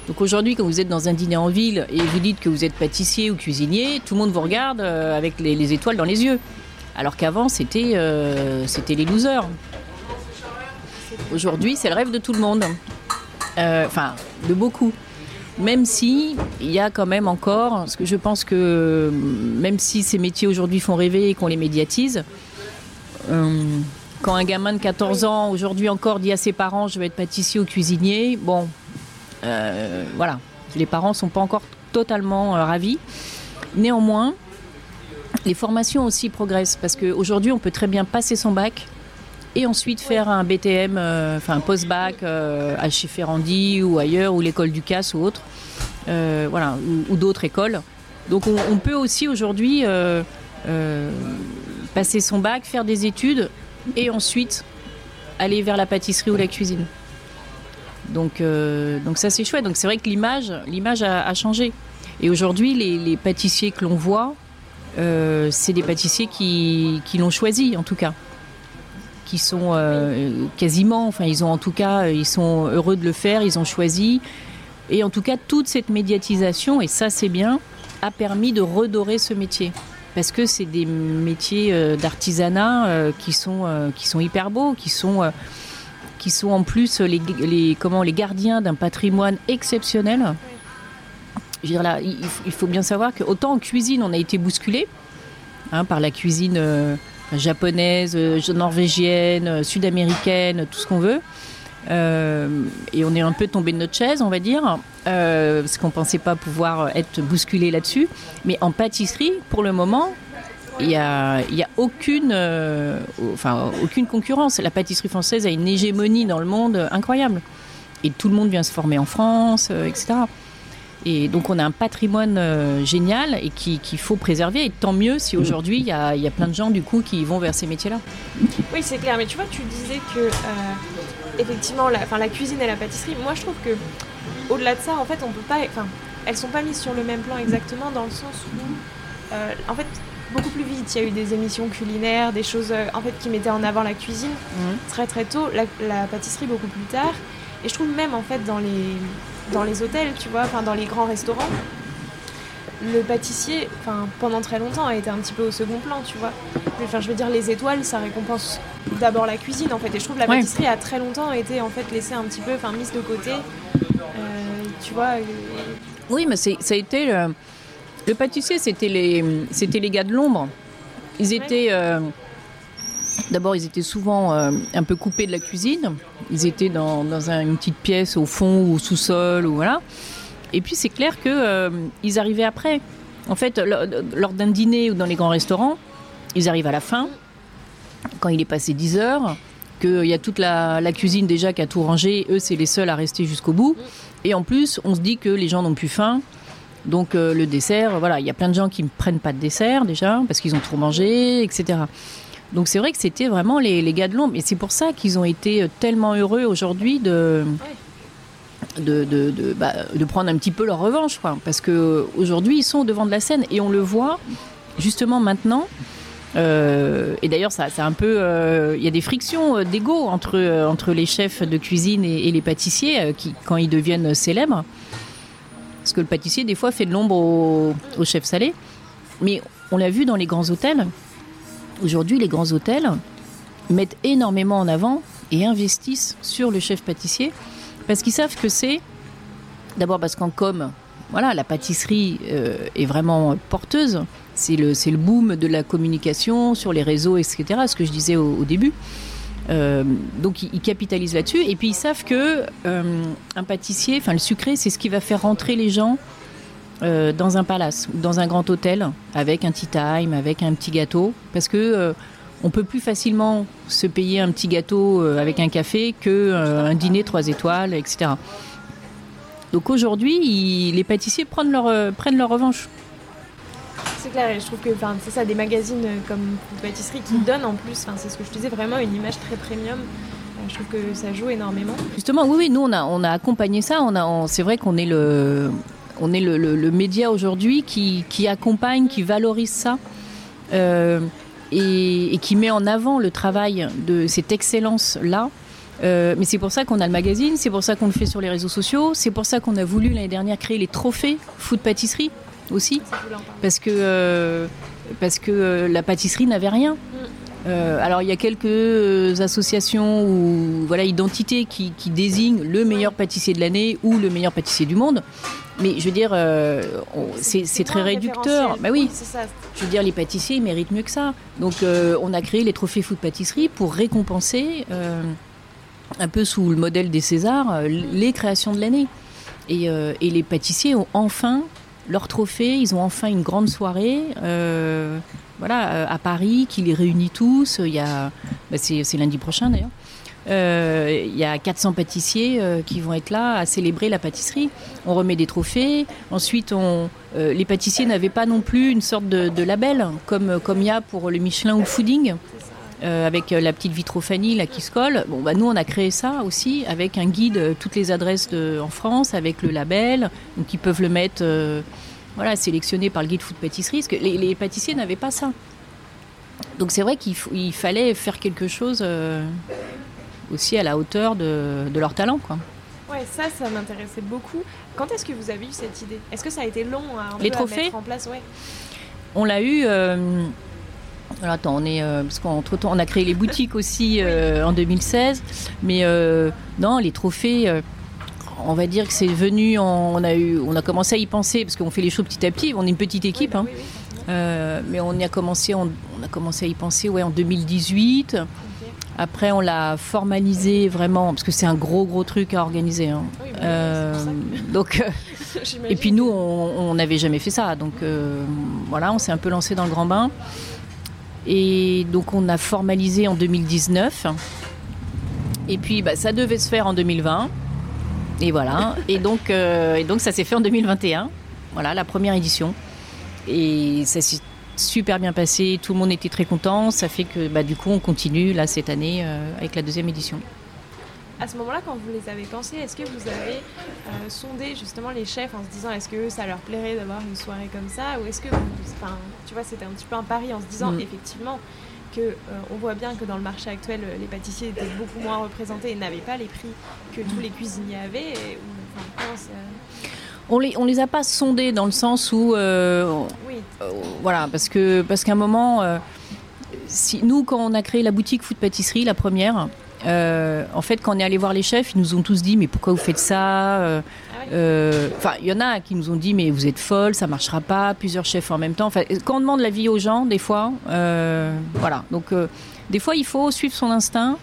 Donc aujourd'hui, quand vous êtes dans un dîner en ville et vous dites que vous êtes pâtissier ou cuisinier, tout le monde vous regarde euh, avec les, étoiles dans les yeux. Alors qu'avant, c'était c'était les losers. Aujourd'hui, c'est le rêve de tout le monde. Euh, enfin, de beaucoup. Même si il y a quand même encore, parce que je pense que même si ces métiers aujourd'hui font rêver et qu'on les médiatise, euh, quand un gamin de 14 ans aujourd'hui encore dit à ses parents je vais être pâtissier ou cuisinier, bon, euh, voilà, les parents sont pas encore totalement ravis. Néanmoins, les formations aussi progressent parce qu'aujourd'hui on peut très bien passer son bac, et ensuite faire un BTM, euh, enfin un post-bac euh, à chez Ferrandi ou ailleurs, ou l'école du CAS ou autre, euh, voilà, ou, d'autres écoles. Donc on, peut aussi aujourd'hui passer son bac, faire des études et ensuite aller vers la pâtisserie ou la cuisine. Donc, donc ça c'est chouette. Donc c'est vrai que l'image, l'image a, changé. Et aujourd'hui, les, pâtissiers que l'on voit, c'est des pâtissiers qui l'ont choisi en tout cas qui sont euh, quasiment, enfin ils ont en tout cas, ils sont heureux de le faire, ils ont choisi. Et en tout cas, toute cette médiatisation, et ça c'est bien, a permis de redorer ce métier. Parce que c'est des métiers euh, d'artisanat euh, qui, sont, qui sont hyper beaux, qui sont, qui sont en plus les, comment, les gardiens d'un patrimoine exceptionnel. Il, faut bien savoir qu'autant en cuisine, on a été bousculé hein, par la cuisine japonaise, euh, norvégienne, euh, sud-américaine, tout ce qu'on veut. et on est un peu tombé de notre chaise, on va dire, parce qu'on pensait pas pouvoir être bousculé là-dessus. Mais en pâtisserie, pour le moment, il n'y a, a aucune, enfin, aucune concurrence. La pâtisserie française a une hégémonie dans le monde incroyable. Et tout le monde vient se former en France, etc. Et donc on a un patrimoine euh, génial et qu'il faut préserver. Et tant mieux si aujourd'hui il y, a, plein de gens du coup qui vont vers ces métiers-là. Oui, c'est clair. Mais tu vois, tu disais que euh, effectivement, la, la cuisine et la pâtisserie. Moi, je trouve que au-delà de ça, en fait, on peut pas. Enfin, elles sont pas mises sur le même plan exactement dans le sens où, euh, en fait, beaucoup plus vite. Il y a eu des émissions culinaires, des choses en fait qui mettaient en avant la cuisine mmh. très très tôt. la pâtisserie beaucoup plus tard. Et je trouve même en fait dans les, dans les hôtels, tu vois, enfin dans les grands restaurants, le pâtissier, enfin pendant très longtemps, a été un petit peu au second plan, tu vois. Enfin, je veux dire, les étoiles, ça récompense d'abord la cuisine, en fait. Et je trouve que la pâtisserie a très longtemps été en fait laissée un petit peu, enfin mise de côté, euh, tu vois. Oui, mais ça a été le, le pâtissier, c'était les, c'était les gars de l'ombre. Ils étaient euh, D'abord, ils étaient souvent euh, un peu coupés de la cuisine. Ils étaient dans, une petite pièce au fond ou au sous-sol ou voilà. Et puis c'est clair qu'ils euh, arrivaient après. En fait, lors d'un dîner ou dans les grands restaurants, ils arrivent à la fin, quand il est passé 10 heures, qu'il y a toute la, cuisine déjà qui a tout rangé. Eux, c'est les seuls à rester jusqu'au bout. Et en plus, on se dit que les gens n'ont plus faim. Donc euh, le dessert, voilà, il y a plein de gens qui ne prennent pas de dessert déjà parce qu'ils ont trop mangé, etc. Donc c'est vrai que c'était vraiment les, gars de l'ombre. Et c'est pour ça qu'ils ont été tellement heureux aujourd'hui de, de, bah, de, prendre un petit peu leur revanche. Quoi. Parce qu'aujourd'hui, ils sont au devant de la scène. Et on le voit justement maintenant. Euh, et d'ailleurs, ça, un peu, euh, il y a des frictions euh, d'ego entre, entre les chefs de cuisine et, les pâtissiers qui, quand ils deviennent célèbres. Parce que le pâtissier, des fois, fait de l'ombre au, chef salé. Mais on l'a vu dans les grands hôtels. Aujourd'hui, les grands hôtels mettent énormément en avant et investissent sur le chef pâtissier parce qu'ils savent que c'est d'abord parce qu'en com, voilà, la pâtisserie euh, est vraiment porteuse. C'est le, c'est le boom de la communication sur les réseaux, etc. Ce que je disais au, début. Euh, donc ils, capitalisent là-dessus et puis ils savent que euh, un pâtissier, enfin le sucré, c'est ce qui va faire rentrer les gens euh, dans un palace dans un grand hôtel avec un tea time, avec un petit gâteau, parce que on peut plus facilement se payer un petit gâteau avec un café que un dîner trois étoiles, etc. Donc aujourd'hui, les pâtissiers prennent leur revanche. C'est clair, je trouve que c'est ça, des magazines comme Pâtisserie qui donnent en plus, c'est ce que je disais, vraiment une image très premium. Je trouve que ça joue énormément. Justement, oui, nous on a, on a accompagné ça. On a, c'est vrai qu'on est le, on est le, média aujourd'hui qui, accompagne, qui valorise ça. Euh, et, qui met en avant le travail de cette excellence-là. Euh, mais c'est pour ça qu'on a le magazine, c'est pour ça qu'on le fait sur les réseaux sociaux, c'est pour ça qu'on a voulu l'année dernière créer les trophées food pâtisserie aussi, parce que, euh, parce que la pâtisserie n'avait rien. Mm. alors il y a quelques associations ou voilà identités qui, qui désignent le meilleur pâtissier de l'année ou le meilleur pâtissier du monde. Mais je veux dire, euh, c'est très réducteur. Bah oui. Je veux dire, les pâtissiers, ils méritent mieux que ça. Donc, euh, on a créé les trophées food pâtisserie pour récompenser, euh, un peu sous le modèle des Césars, les créations de l'année. Et, et, les pâtissiers ont enfin leur trophée. Ils ont enfin une grande soirée. voilà, à Paris, qui les réunit tous. Il y a, bah, c'est lundi prochain d'ailleurs. Euh, il y a 400 pâtissiers euh, qui vont être là à célébrer la pâtisserie. On remet des trophées. Ensuite, on, euh, les pâtissiers n'avaient pas non plus une sorte de, label comme comme il y a pour le Michelin ou le Fooding. Avec la petite vitrophanie là qui se colle. Bon, bah, nous on a créé ça aussi avec un guide, toutes les adresses de, en France, avec le label, donc ils peuvent le mettre, voilà, sélectionné par le guide food pâtisserie. Parce que les, pâtissiers n'avaient pas ça. Donc c'est vrai qu'il fallait faire quelque chose aussi à la hauteur de, leur talent. Quoi. Ouais, ça, ça m'intéressait beaucoup. Quand est-ce que vous avez eu cette idée? Est-ce que ça a été long à, Les trophées? mettre en place? Ouais. On l'a eu. Alors, attends, on est euh, parce qu'entre temps, on a créé les boutiques aussi euh, en 2016, mais euh, non, les trophées. on va dire que c'est venu, on a eu, on a commencé à y penser parce qu'on fait les choses petit à petit. On est une petite équipe, bah hein. mais on y a commencé, on, a commencé à y penser, ouais, en 2018 Après, on l'a formalisé vraiment, parce que c'est un gros, gros truc à organiser. Hein. Bah euh, donc, <laughs> et puis nous, on n'avait jamais fait ça. Donc euh, voilà, on s'est un peu lancé dans le grand bain. Et donc, on a formalisé en 2019. Et puis, bah, ça devait se faire en 2020. Et voilà. et, donc, euh, et donc, ça s'est fait en 2021. Voilà, la première édition. Et ça s'est super bien passé, tout le monde était très content. Ça fait que bah, du coup, on continue là cette année euh, avec la deuxième édition. À ce moment-là, quand vous les avez pensés, est-ce que vous avez euh, sondé justement les chefs en se disant est-ce que ça leur plairait d'avoir une soirée comme ça Ou est-ce que, enfin, tu vois, c'était un petit peu un pari en se disant mm. effectivement que euh, on voit bien que dans le marché actuel, les pâtissiers étaient beaucoup moins représentés et n'avaient pas les prix que tous les cuisiniers avaient. on les, on les a pas sondés dans le sens où euh, voilà, parce que parce qu'à un moment, euh, si, nous, quand on a créé la boutique Food Pâtisserie, la première, euh, en fait, quand on est allé voir les chefs, ils nous ont tous dit mais pourquoi vous faites ça ah Enfin, il y en a qui nous ont dit mais vous êtes folle, ça marchera pas. Plusieurs chefs en même temps. Quand on demande l'avis aux gens, des fois, voilà. Donc, des fois, il faut suivre son instinct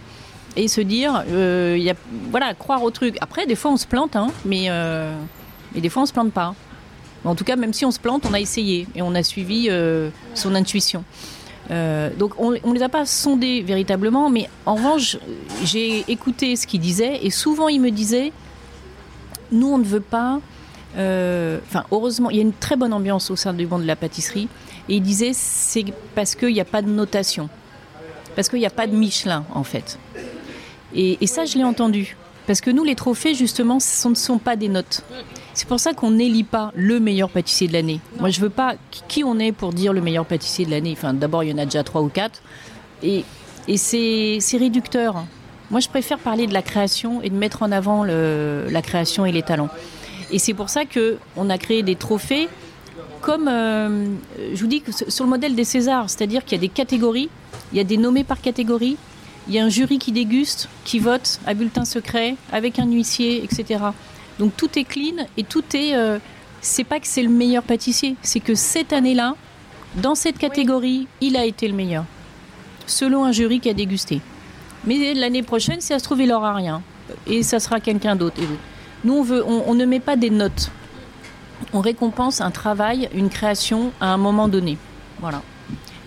et se dire, y a, voilà, croire au truc. Après, des fois, on se plante, hein, mais, mais des fois, on se plante pas. En tout cas, même si on se plante, on a essayé et on a suivi euh, son intuition. Euh, donc on ne les a pas sondés véritablement, mais en revanche, j'ai écouté ce qu'ils disaient et souvent ils me disaient, nous on ne veut pas... Euh, enfin, heureusement, il y a une très bonne ambiance au sein du banc de la pâtisserie. Et ils disaient, c'est parce qu'il n'y a pas de notation. Parce qu'il n'y a pas de Michelin, en fait. Et, et ça, je l'ai entendu. Parce que nous, les trophées, justement, ce ne sont pas des notes. C'est pour ça qu'on n'élit pas le meilleur pâtissier de l'année. Moi, je veux pas qui on est pour dire le meilleur pâtissier de l'année. Enfin, d'abord, il y en a déjà trois ou quatre. Et, et c'est réducteur. Moi, je préfère parler de la création et de mettre en avant le, la création et les talents. Et c'est pour ça qu'on a créé des trophées comme, euh, je vous dis, que sur le modèle des Césars, c'est-à-dire qu'il y a des catégories, il y a des nommés par catégorie, il y a un jury qui déguste, qui vote à bulletin secret, avec un huissier, etc. Donc tout est clean et tout est. Euh, c'est pas que c'est le meilleur pâtissier, c'est que cette année-là, dans cette catégorie, il a été le meilleur, selon un jury qui a dégusté. Mais l'année prochaine, si ça se trouve, il n'aura rien. Et ça sera quelqu'un d'autre. Nous, on, on, ne met pas des notes. On récompense un travail, une création à un moment donné. Voilà.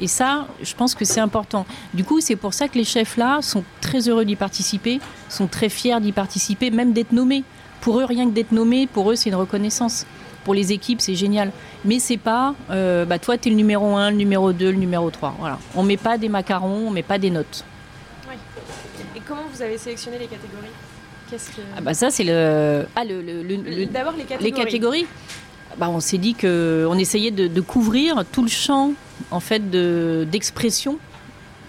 Et ça, je pense que c'est important. Du coup, c'est pour ça que les chefs là sont très heureux d'y participer, sont très fiers d'y participer, même d'être nommés. Pour eux, rien que d'être nommé, pour eux, c'est une reconnaissance. Pour les équipes, c'est génial. Mais c'est pas, euh, bah, toi, tu es le numéro 1, le numéro 2, le numéro 3. Voilà. On met pas des macarons, on met pas des notes. Oui. Et comment vous avez sélectionné les catégories? Ah bah ça c'est le ah le, le, d'abord les catégories. Les catégories. Bah, on s'est dit que on essayait de, couvrir tout le champ en fait d'expression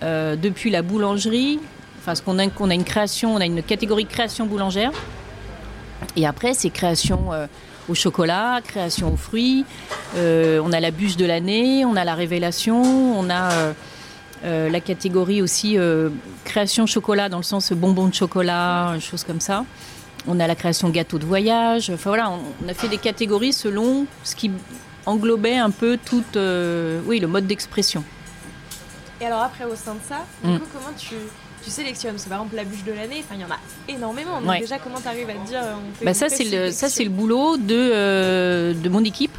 euh, depuis la boulangerie. Enfin, ce qu'on a, qu'on a une création, on a une catégorie création boulangère et après, c'est création euh, au chocolat, création aux fruits. Euh, on a la bûche de l'année, on a la révélation, on a euh, la catégorie aussi création chocolat dans le sens bonbon de chocolat, choses comme ça. On a la création gâteau de voyage. Enfin voilà, on, a fait des catégories selon ce qui englobait un peu tout oui, le mode d'expression. Et alors après, au sein de ça, mm. comment tu tu sélectionnes. C'est par exemple la bûche de l'année, enfin il y en a énormément. Donc déjà, comment tu arrives à te dire bah ça, c'est le, ça, c'est le boulot de, euh, de mon équipe.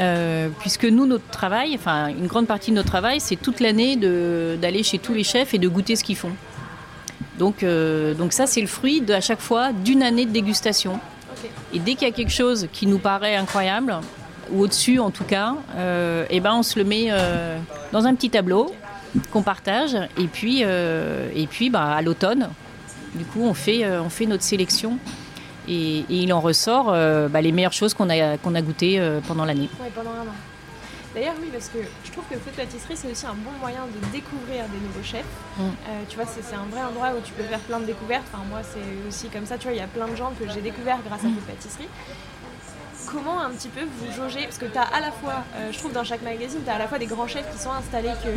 Euh, puisque nous, notre travail, enfin une grande partie de notre travail, c'est toute l'année d'aller chez tous les chefs et de goûter ce qu'ils font. Donc, euh, donc ça, c'est le fruit de, à chaque fois d'une année de dégustation. Et dès qu'il y a quelque chose qui nous paraît incroyable, ou au-dessus en tout cas, et eh ben on se le met dans un petit tableau qu'on partage. Et puis, euh, et puis bah, à l'automne, du coup, on fait, euh, on fait notre sélection. Et, il en ressort euh, bah, les meilleures choses qu'on a, qu'on a goûtées pendant l'année. Oui, pendant un an. D'ailleurs, oui, parce que je trouve que Food Pâtisserie, c'est aussi un bon moyen de découvrir des nouveaux chefs. Mm. tu vois, c'est un vrai endroit où tu peux faire plein de découvertes. Enfin, moi, c'est aussi comme ça. Tu vois, il y a plein de gens que j'ai découverts grâce à Food Pâtisserie comment un petit peu vous jaugez? Parce que tu as à la fois, je trouve dans chaque magazine, tu as à la fois des grands chefs qui sont installés, que,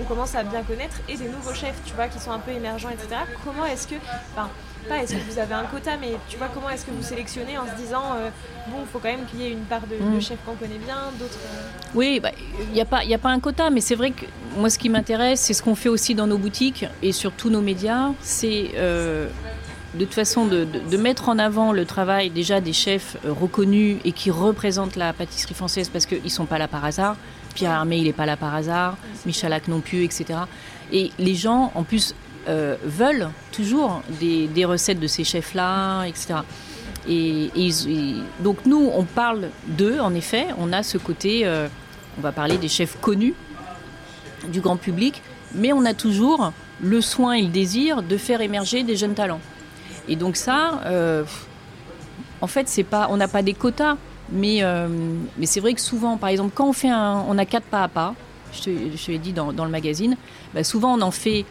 on commence à bien connaître et des nouveaux chefs, tu vois, qui sont un peu émergents, etc. Comment est-ce que, enfin, pas est-ce que vous avez un quota, mais tu vois, comment est-ce que vous sélectionnez en se disant, bon, il faut quand même qu'il y ait une part de, mm. chefs qu'on connaît bien, d'autres. Oui, bah, il n'y a, pas, a pas un quota, mais c'est vrai que moi, ce qui m'intéresse, c'est ce qu'on fait aussi dans nos boutiques et sur tous nos médias, c'est de toute façon de, mettre en avant le travail déjà des chefs euh, reconnus et qui représentent la pâtisserie française parce qu'ils ne sont pas là par hasard. Pierre Armé, il n'est pas là par hasard, Michalak non plus, etc. Et les gens, en plus, euh, veulent toujours des, recettes de ces chefs-là, etc. Et, donc nous, on parle d'eux, en effet, on a ce côté, euh, on va parler des chefs connus du grand public, mais on a toujours le soin et le désir de faire émerger des jeunes talents. Et donc ça, euh, en fait, c'est pas, on n'a pas des quotas, mais, euh, mais c'est vrai que souvent, par exemple, quand on fait un, on a quatre pas à pas, je te, l'ai dit dans, le magazine, bah, souvent on en fait,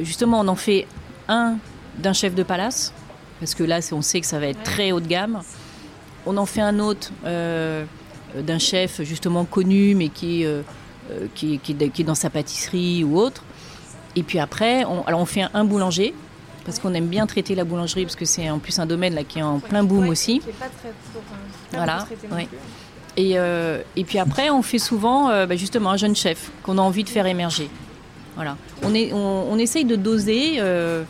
justement, on en fait un d'un chef de palace, parce que là, on sait que ça va être très haut de gamme. On en fait un autre euh, d'un chef justement connu, mais qui, qui, qui, qui, est dans sa pâtisserie ou autre. Et puis après, on, alors on fait un boulanger parce qu'on aime bien traiter la boulangerie, parce que c'est en plus un domaine là, qui est en plein boom aussi. voilà. Et, euh, et, puis après, on fait souvent euh, bah, justement un jeune chef qu'on a envie de faire émerger. Voilà. On, est, on, essaye de doser. Euh,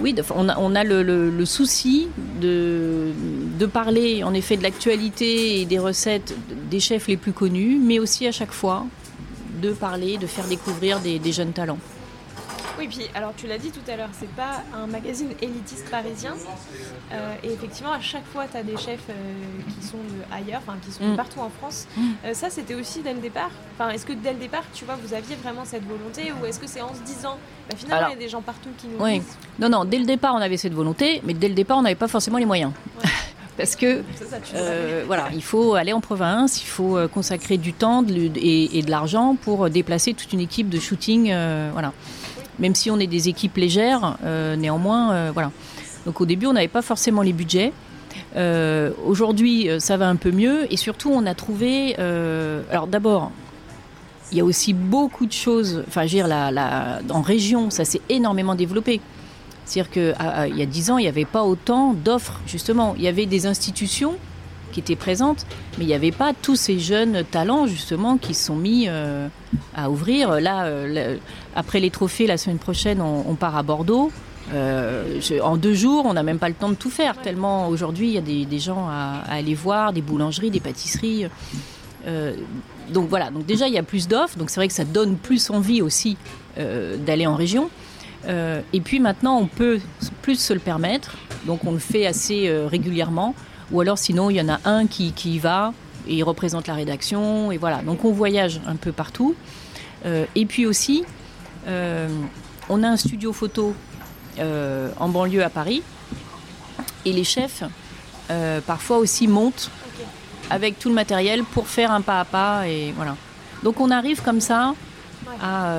oui, on a, on a le, le, souci de, de, parler en effet de l'actualité et des recettes des chefs les plus connus, mais aussi à chaque fois de parler, de faire découvrir des, des jeunes talents. Oui, puis alors tu l'as dit tout à l'heure, c'est pas un magazine élitiste parisien. Euh, et effectivement, à chaque fois, tu as des chefs euh, qui sont ailleurs, enfin qui sont mm. partout en France. Mm. Euh, ça, c'était aussi dès le départ. Enfin, est-ce que dès le départ, tu vois, vous aviez vraiment cette volonté ou est-ce que c'est en se disant, bah, finalement, il y a des gens partout qui nous oui. Non, non, dès le départ, on avait cette volonté, mais dès le départ, on n'avait pas forcément les moyens. <laughs> parce que voilà, il faut aller en province, il faut consacrer du temps et, de l'argent pour déplacer toute une équipe de shooting, voilà même si on est des équipes légères, euh, néanmoins, euh, voilà. Donc au début, on n'avait pas forcément les budgets. Euh, aujourd'hui, ça va un peu mieux et surtout, on a trouvé. alors d'abord, il y a aussi beaucoup de choses. Enfin, dire, la, en région, ça s'est énormément développé. C'est-à-dire qu'il y a dix ans, il n'y avait pas autant d'offres, justement. Il y avait des institutions qui étaient présentes, mais il n'y avait pas tous ces jeunes talents justement qui sont mis euh, à ouvrir. Là, euh, après les trophées, la semaine prochaine, on, part à Bordeaux. Euh, en deux jours, on n'a même pas le temps de tout faire, tellement aujourd'hui il y a des, gens à, aller voir, des boulangeries, des pâtisseries. donc voilà, donc déjà il y a plus d'offres, donc c'est vrai que ça donne plus envie aussi d'aller en région. et puis maintenant, on peut plus se le permettre, donc on le fait assez régulièrement. Ou alors sinon, il y en a un qui, qui y va et il représente la rédaction. Et voilà. Donc on voyage un peu partout. Euh, et puis aussi, euh, on a un studio photo euh, en banlieue à Paris. Et les chefs, parfois aussi, montent avec tout le matériel pour faire un pas à pas. Et voilà. Donc on arrive comme ça à,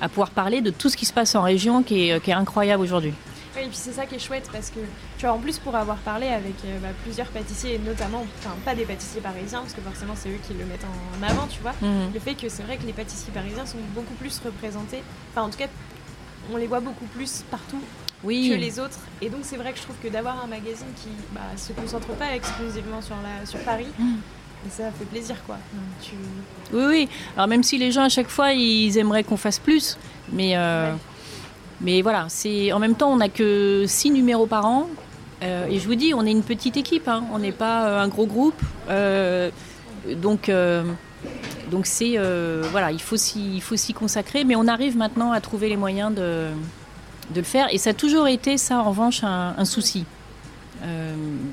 à pouvoir parler de tout ce qui se passe en région qui est, qui est incroyable aujourd'hui. Et puis c'est ça qui est chouette parce que, tu vois, en plus pour avoir parlé avec euh, bah, plusieurs pâtissiers, et notamment, enfin pas des pâtissiers parisiens, parce que forcément c'est eux qui le mettent en avant, tu vois, mhm. le fait que c'est vrai que les pâtissiers parisiens sont beaucoup plus représentés, enfin en tout cas, on les voit beaucoup plus partout oui. que les autres. Et donc c'est vrai que je trouve que d'avoir un magazine qui bah, se concentre pas exclusivement sur, la, sur Paris, mhm. ça fait plaisir, quoi. Oui, oui. Alors même si les gens à chaque fois ils aimeraient qu'on fasse plus, mais euh, mais voilà, c'est en même temps, on n'a que six numéros par an. Euh, et je vous dis, on est une petite équipe, hein. on n'est pas euh, un gros groupe. Euh, donc, donc c'est voilà, il faut s'y consacrer, mais on arrive maintenant à trouver les moyens de, de le faire. Et ça a toujours été ça, en revanche, un, souci.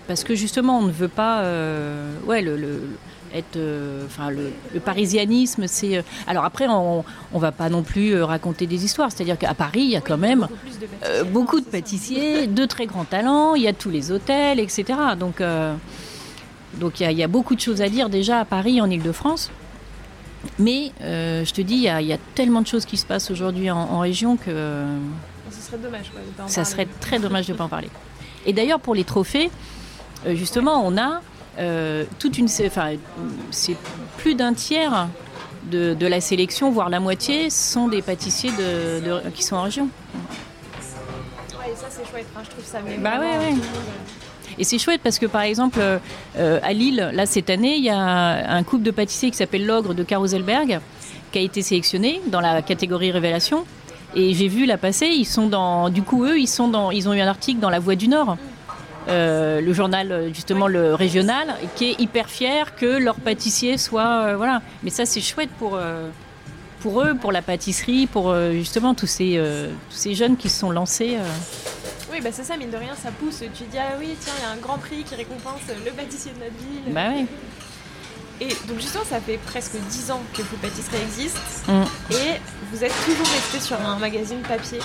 parce que justement, on ne veut pas. ouais, le, être, euh, enfin, le, parisianisme, c'est. Euh, alors après, on, on va pas non plus euh, raconter des histoires. C'est-à-dire qu'à Paris, il y a quand même beaucoup de pâtissiers, de, très grands talents. Il y a tous les hôtels, etc. Donc, donc il y, a, beaucoup de choses à dire déjà à Paris, en Ile-de-France. Mais je te dis, il y, a, tellement de choses qui se passent aujourd'hui en, région que. Ce serait dommage, Ça serait très dommage de ne pas en parler. Et d'ailleurs, pour les trophées, justement, on a euh, toute une, enfin, c'est plus d'un tiers de, de la sélection, voire la moitié, sont des pâtissiers de, de- qui sont en région. Ouais, et ça c'est chouette. Je trouve ça Bah ouais, monde. Et c'est chouette parce que par exemple, euh, euh, à Lille, là cette année, il y a un couple de pâtissiers qui s'appelle L'Ogre de Carouselberg qui a été sélectionné dans la catégorie Révélation. Et j'ai vu la passer, ils sont dans. Du coup, eux, ils, sont dans, ils ont eu un article dans La Voix du Nord. Euh, le journal euh, justement le régional qui est hyper fier que leur pâtissier soit euh, voilà mais ça c'est chouette pour euh, pour eux pour la pâtisserie pour justement tous ces tous ces jeunes qui se sont lancés. Oui, bah c'est ça, mine de rien, ça pousse. Tu dis, ah oui, tiens, il y a un grand prix qui récompense le pâtissier de notre ville. bah ouais Et donc, justement, ça fait presque 10 ans que Food Pâtisserie existe. Mm. Et vous êtes toujours resté sur un magazine papier.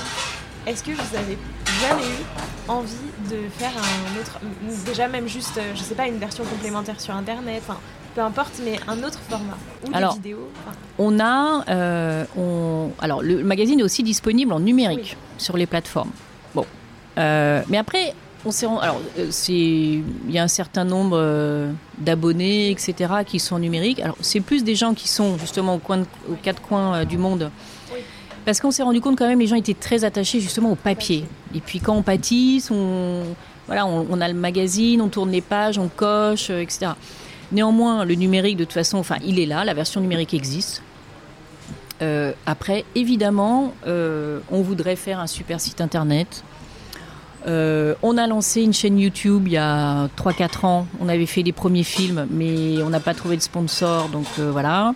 Est-ce que vous avez jamais eu envie de faire un autre. Déjà, même juste, euh, je sais pas, une version complémentaire sur internet, enfin, peu importe, mais un autre format Ou des Alors, vidéos enfin, On a, euh, on- alors le magazine est aussi disponible en numérique sur les plateformes. Bon, Euh, mais après, on s'est, alors c'est, il y a un certain nombre d'abonnés, etc., qui sont numériques. Alors c'est plus des gens qui sont justement au coin de- aux quatre coins du monde. Parce qu'on s'est rendu compte quand même, les gens étaient très attachés justement au papier. Et puis quand on pâtisse, on, voilà, on, a le magazine, on tourne les pages, on coche, euh, etc. Néanmoins, le numérique, de toute façon, enfin, il est là, la version numérique existe. Euh, après, évidemment, euh, on voudrait faire un super site internet. On a lancé une chaîne YouTube il y a 3-4 ans. On avait fait des premiers films, mais on n'a pas trouvé de sponsor, donc voilà.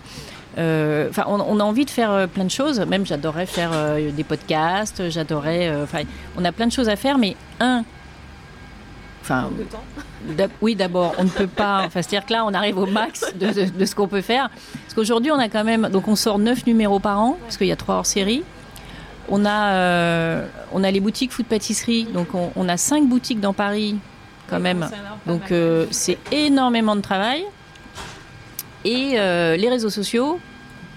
Euh, Enfin, on, on a envie de faire euh, plein de choses. Même, j'adorerais faire euh, des podcasts. J'adorerais. Enfin, on a plein de choses à faire, mais un. Enfin, Oui, d'abord, on ne peut pas. Enfin, c'est-à-dire que là, on arrive au max de, de- de ce qu'on peut faire. Parce qu'aujourd'hui, on a quand même. Donc, on sort 9 numéros par an, parce qu'il y a 3 hors série. On a, euh, on a les boutiques food pâtisserie. Donc, on, on a 5 boutiques dans Paris, quand même. Donc, euh, c'est énormément de travail. Et euh, les réseaux sociaux,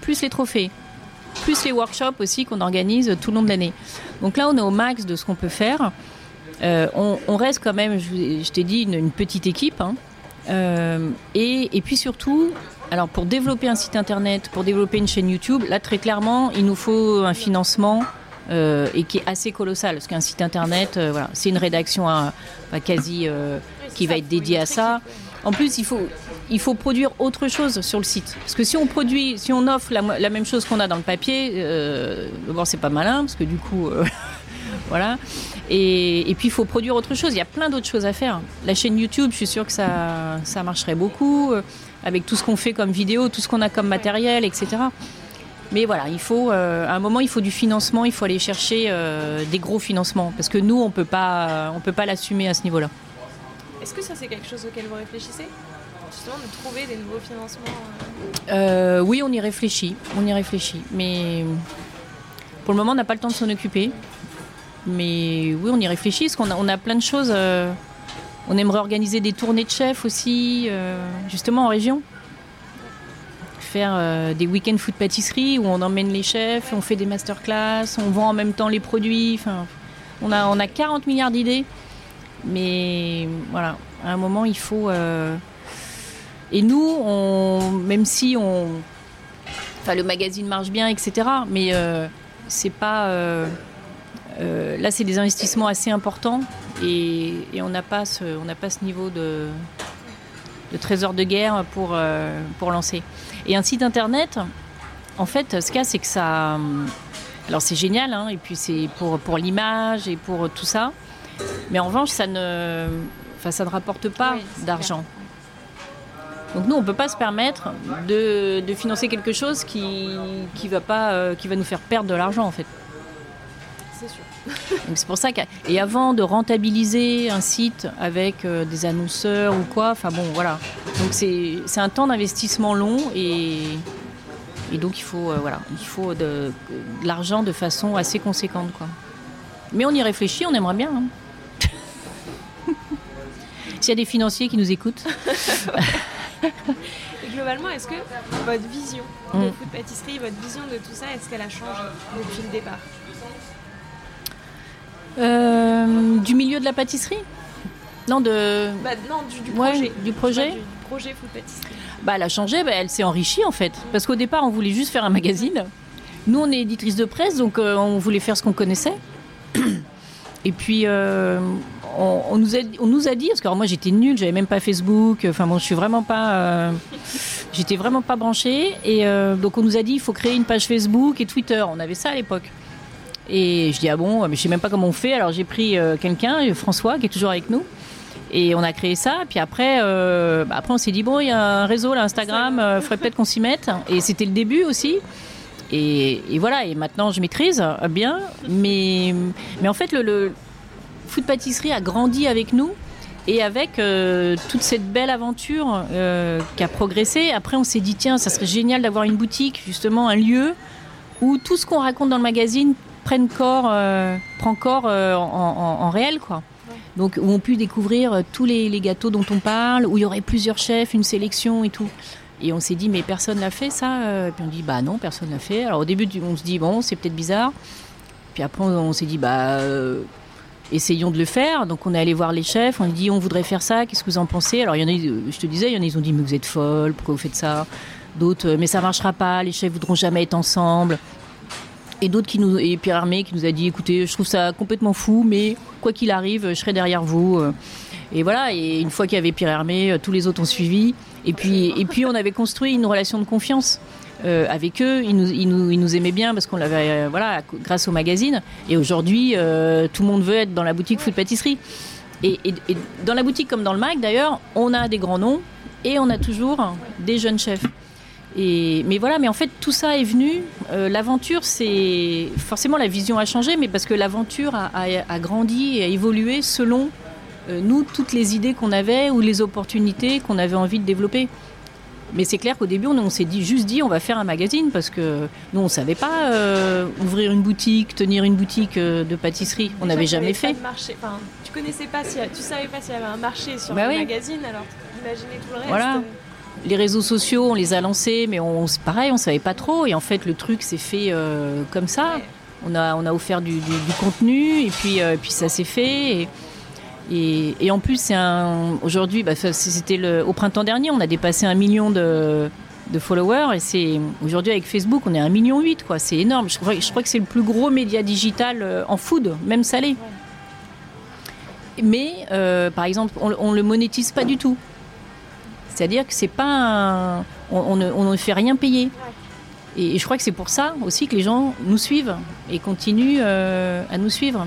plus les trophées, plus les workshops aussi qu'on organise tout le long de l'année. Donc là, on est au max de ce qu'on peut faire. Euh, on, on reste quand même, je, t'ai dit, une, une petite équipe. hein. Euh, et, et puis surtout, alors pour développer un site internet, pour développer une chaîne YouTube, là très clairement, il nous faut un financement euh, et qui est assez colossal. Parce qu'un site internet, voilà, c'est une rédaction à, à quasi qui va être faut dédié une à ça. En plus, il faut, il faut produire autre chose sur le site. Parce que si on produit, si on offre la, même chose qu'on a dans le papier, euh, d'abord c'est pas malin, parce que du coup, euh, <laughs> voilà. Et, puis il faut produire autre chose. Il y a plein d'autres choses à faire. La chaîne YouTube, je suis sûre que ça, ça marcherait beaucoup, euh, avec tout ce qu'on fait comme vidéo, tout ce qu'on a comme matériel, etc. Mais voilà, il faut, euh, à un moment, il faut du financement, il faut aller chercher des gros financements, parce que nous, on on peut pas l'assumer à ce niveau-là. Est-ce que ça, c'est quelque chose auquel vous réfléchissez? De trouver des nouveaux financements euh, Euh, oui, on y réfléchit, on y réfléchit, mais pour le moment, on n'a pas le temps de s'en occuper. Mais oui, on y réfléchit, parce qu'on a, on a plein de choses. euh, on aimerait organiser des tournées de chefs aussi, justement en région. Faire des week-ends food pâtisserie où on emmène les chefs, on fait des masterclass, on vend en même temps les produits. On a, on a 40 milliards d'idées, mais voilà, à un moment, il faut. Et nous, on, même si on, enfin le magazine marche bien, etc. Mais euh, c'est pas, euh, euh, là c'est des investissements assez importants et, et on n'a pas ce, on n'a pas ce niveau de, de trésor de guerre pour pour lancer. Et un site internet, en fait, ce qu'il y a, c'est que ça, alors c'est génial, hein, et puis c'est pour pour l'image et pour tout ça. Mais en revanche, ça ne, enfin ça ne rapporte pas Oui, d'argent. Donc nous, on ne peut pas se permettre de, de financer quelque chose qui qui va pas, euh, qui va nous faire perdre de l'argent en fait. C'est sûr. <laughs> Donc c'est pour ça que et avant de rentabiliser un site avec euh, des annonceurs ou quoi, enfin bon voilà. Donc c'est c'est un temps d'investissement long et et donc il faut euh, voilà, il faut de, de l'argent de façon assez conséquente quoi. Mais on y réfléchit, on aimerait bien. hein. <laughs> S'il y a des financiers qui nous écoutent, <laughs> Et globalement, est-ce que votre vision de Mm. food pâtisserie, votre vision de tout ça, est-ce qu'elle a changé depuis le départ euh, du milieu de la pâtisserie Non de Bah non, du, du Ouais, projet. du projet. Du projet Food Pâtisserie bah, Elle a changé, bah, elle s'est enrichie en fait. Parce qu'au départ, on voulait juste faire un magazine. Nous, on est éditrice de presse, donc euh, on voulait faire ce qu'on connaissait. Et puis, euh, on, nous a, on nous a dit, parce que moi j'étais nulle, j'avais même pas Facebook, enfin bon, je suis vraiment pas. Euh, j'étais vraiment pas branchée. Et donc, on nous a dit, il faut créer une page Facebook et Twitter. On avait ça à l'époque. Et je dis, ah bon, mais je sais même pas comment on fait. Alors, j'ai pris quelqu'un, François, qui est toujours avec nous. Et on a créé ça. Puis après, bah, après on s'est dit, bon, il y a un réseau, là, Instagram, il faudrait peut-être qu'on s'y mette. Et c'était le début aussi. Et, voilà, et maintenant je maîtrise bien. Mais, mais en fait, le, le food pâtisserie a grandi avec nous et avec euh, toute cette belle aventure euh, qui a progressé. Après, on s'est dit, tiens, ça serait génial d'avoir une boutique, justement, un lieu où tout ce qu'on raconte dans le magazine prenne corps, euh, prend corps en, réel, quoi. Donc, où on peut découvrir tous les, les, gâteaux dont on parle, où il y aurait plusieurs chefs, une sélection et tout. Et on s'est dit, mais personne l'a fait ça Et puis on dit, bah non, personne l'a fait. Alors au début, on se dit, bon, c'est peut-être bizarre. Puis après, on s'est dit, bah, essayons de le faire. Donc on est allé voir les chefs, on dit, on voudrait faire ça, qu'est-ce que vous en pensez? Alors il y en a, je te disais, il y en a, ils ont dit, mais vous êtes folle, pourquoi vous faites ça? D'autres, mais ça marchera pas, les chefs voudront jamais être ensemble. Et d'autres qui nous, et Pierre Armé qui nous a dit, écoutez, je trouve ça complètement fou, mais quoi qu'il arrive, je serai derrière vous. Et voilà, et une fois qu'il y avait Pierre Hermé, euh, tous les autres ont suivi. Et puis, et puis on avait construit une relation de confiance. Euh, avec eux. Ils nous, ils, nous, ils nous, aimaient bien parce qu'on l'avait, euh, voilà, grâce au magazine. Et aujourd'hui, tout le monde veut être dans la boutique Food Pâtisserie. Et, dans la boutique comme dans le mag, d'ailleurs, on a des grands noms et on a toujours des jeunes chefs. Et, mais voilà, mais en fait, tout ça est venu. l'aventure, c'est forcément la vision a changé, mais parce que l'aventure a, grandi et a évolué selon euh, nous, toutes les idées qu'on avait ou les opportunités qu'on avait envie de développer. Mais c'est clair qu'au début, on, s'est dit, juste dit, on va faire un magazine parce que nous, on ne savait pas euh, ouvrir une boutique, tenir une boutique euh, de pâtisserie. On n'avait jamais fait. Marché. Enfin, tu connaissais pas, si, tu savais pas s'il y avait un marché sur bah le magazine, alors imaginez tout le reste. Voilà. Les réseaux sociaux, on les a lancés, mais on, pareil, on savait pas trop. Et en fait, le truc s'est fait comme ça. On, a, on a offert du, contenu et puis, puis ça s'est fait. Et, et, en plus, c'est un aujourd'hui, bah, c'était au printemps dernier, on a dépassé un million de, followers et c'est aujourd'hui avec Facebook, on est à un million huit, quoi. C'est énorme. Je crois, que c'est le plus gros média digital euh, en food, même salé. Mais euh, par exemple, on, ne le monétise pas du tout. C'est-à-dire que c'est pas on, ne, fait rien payer. Et, je crois que c'est pour ça aussi que les gens nous suivent et continuent euh, à nous suivre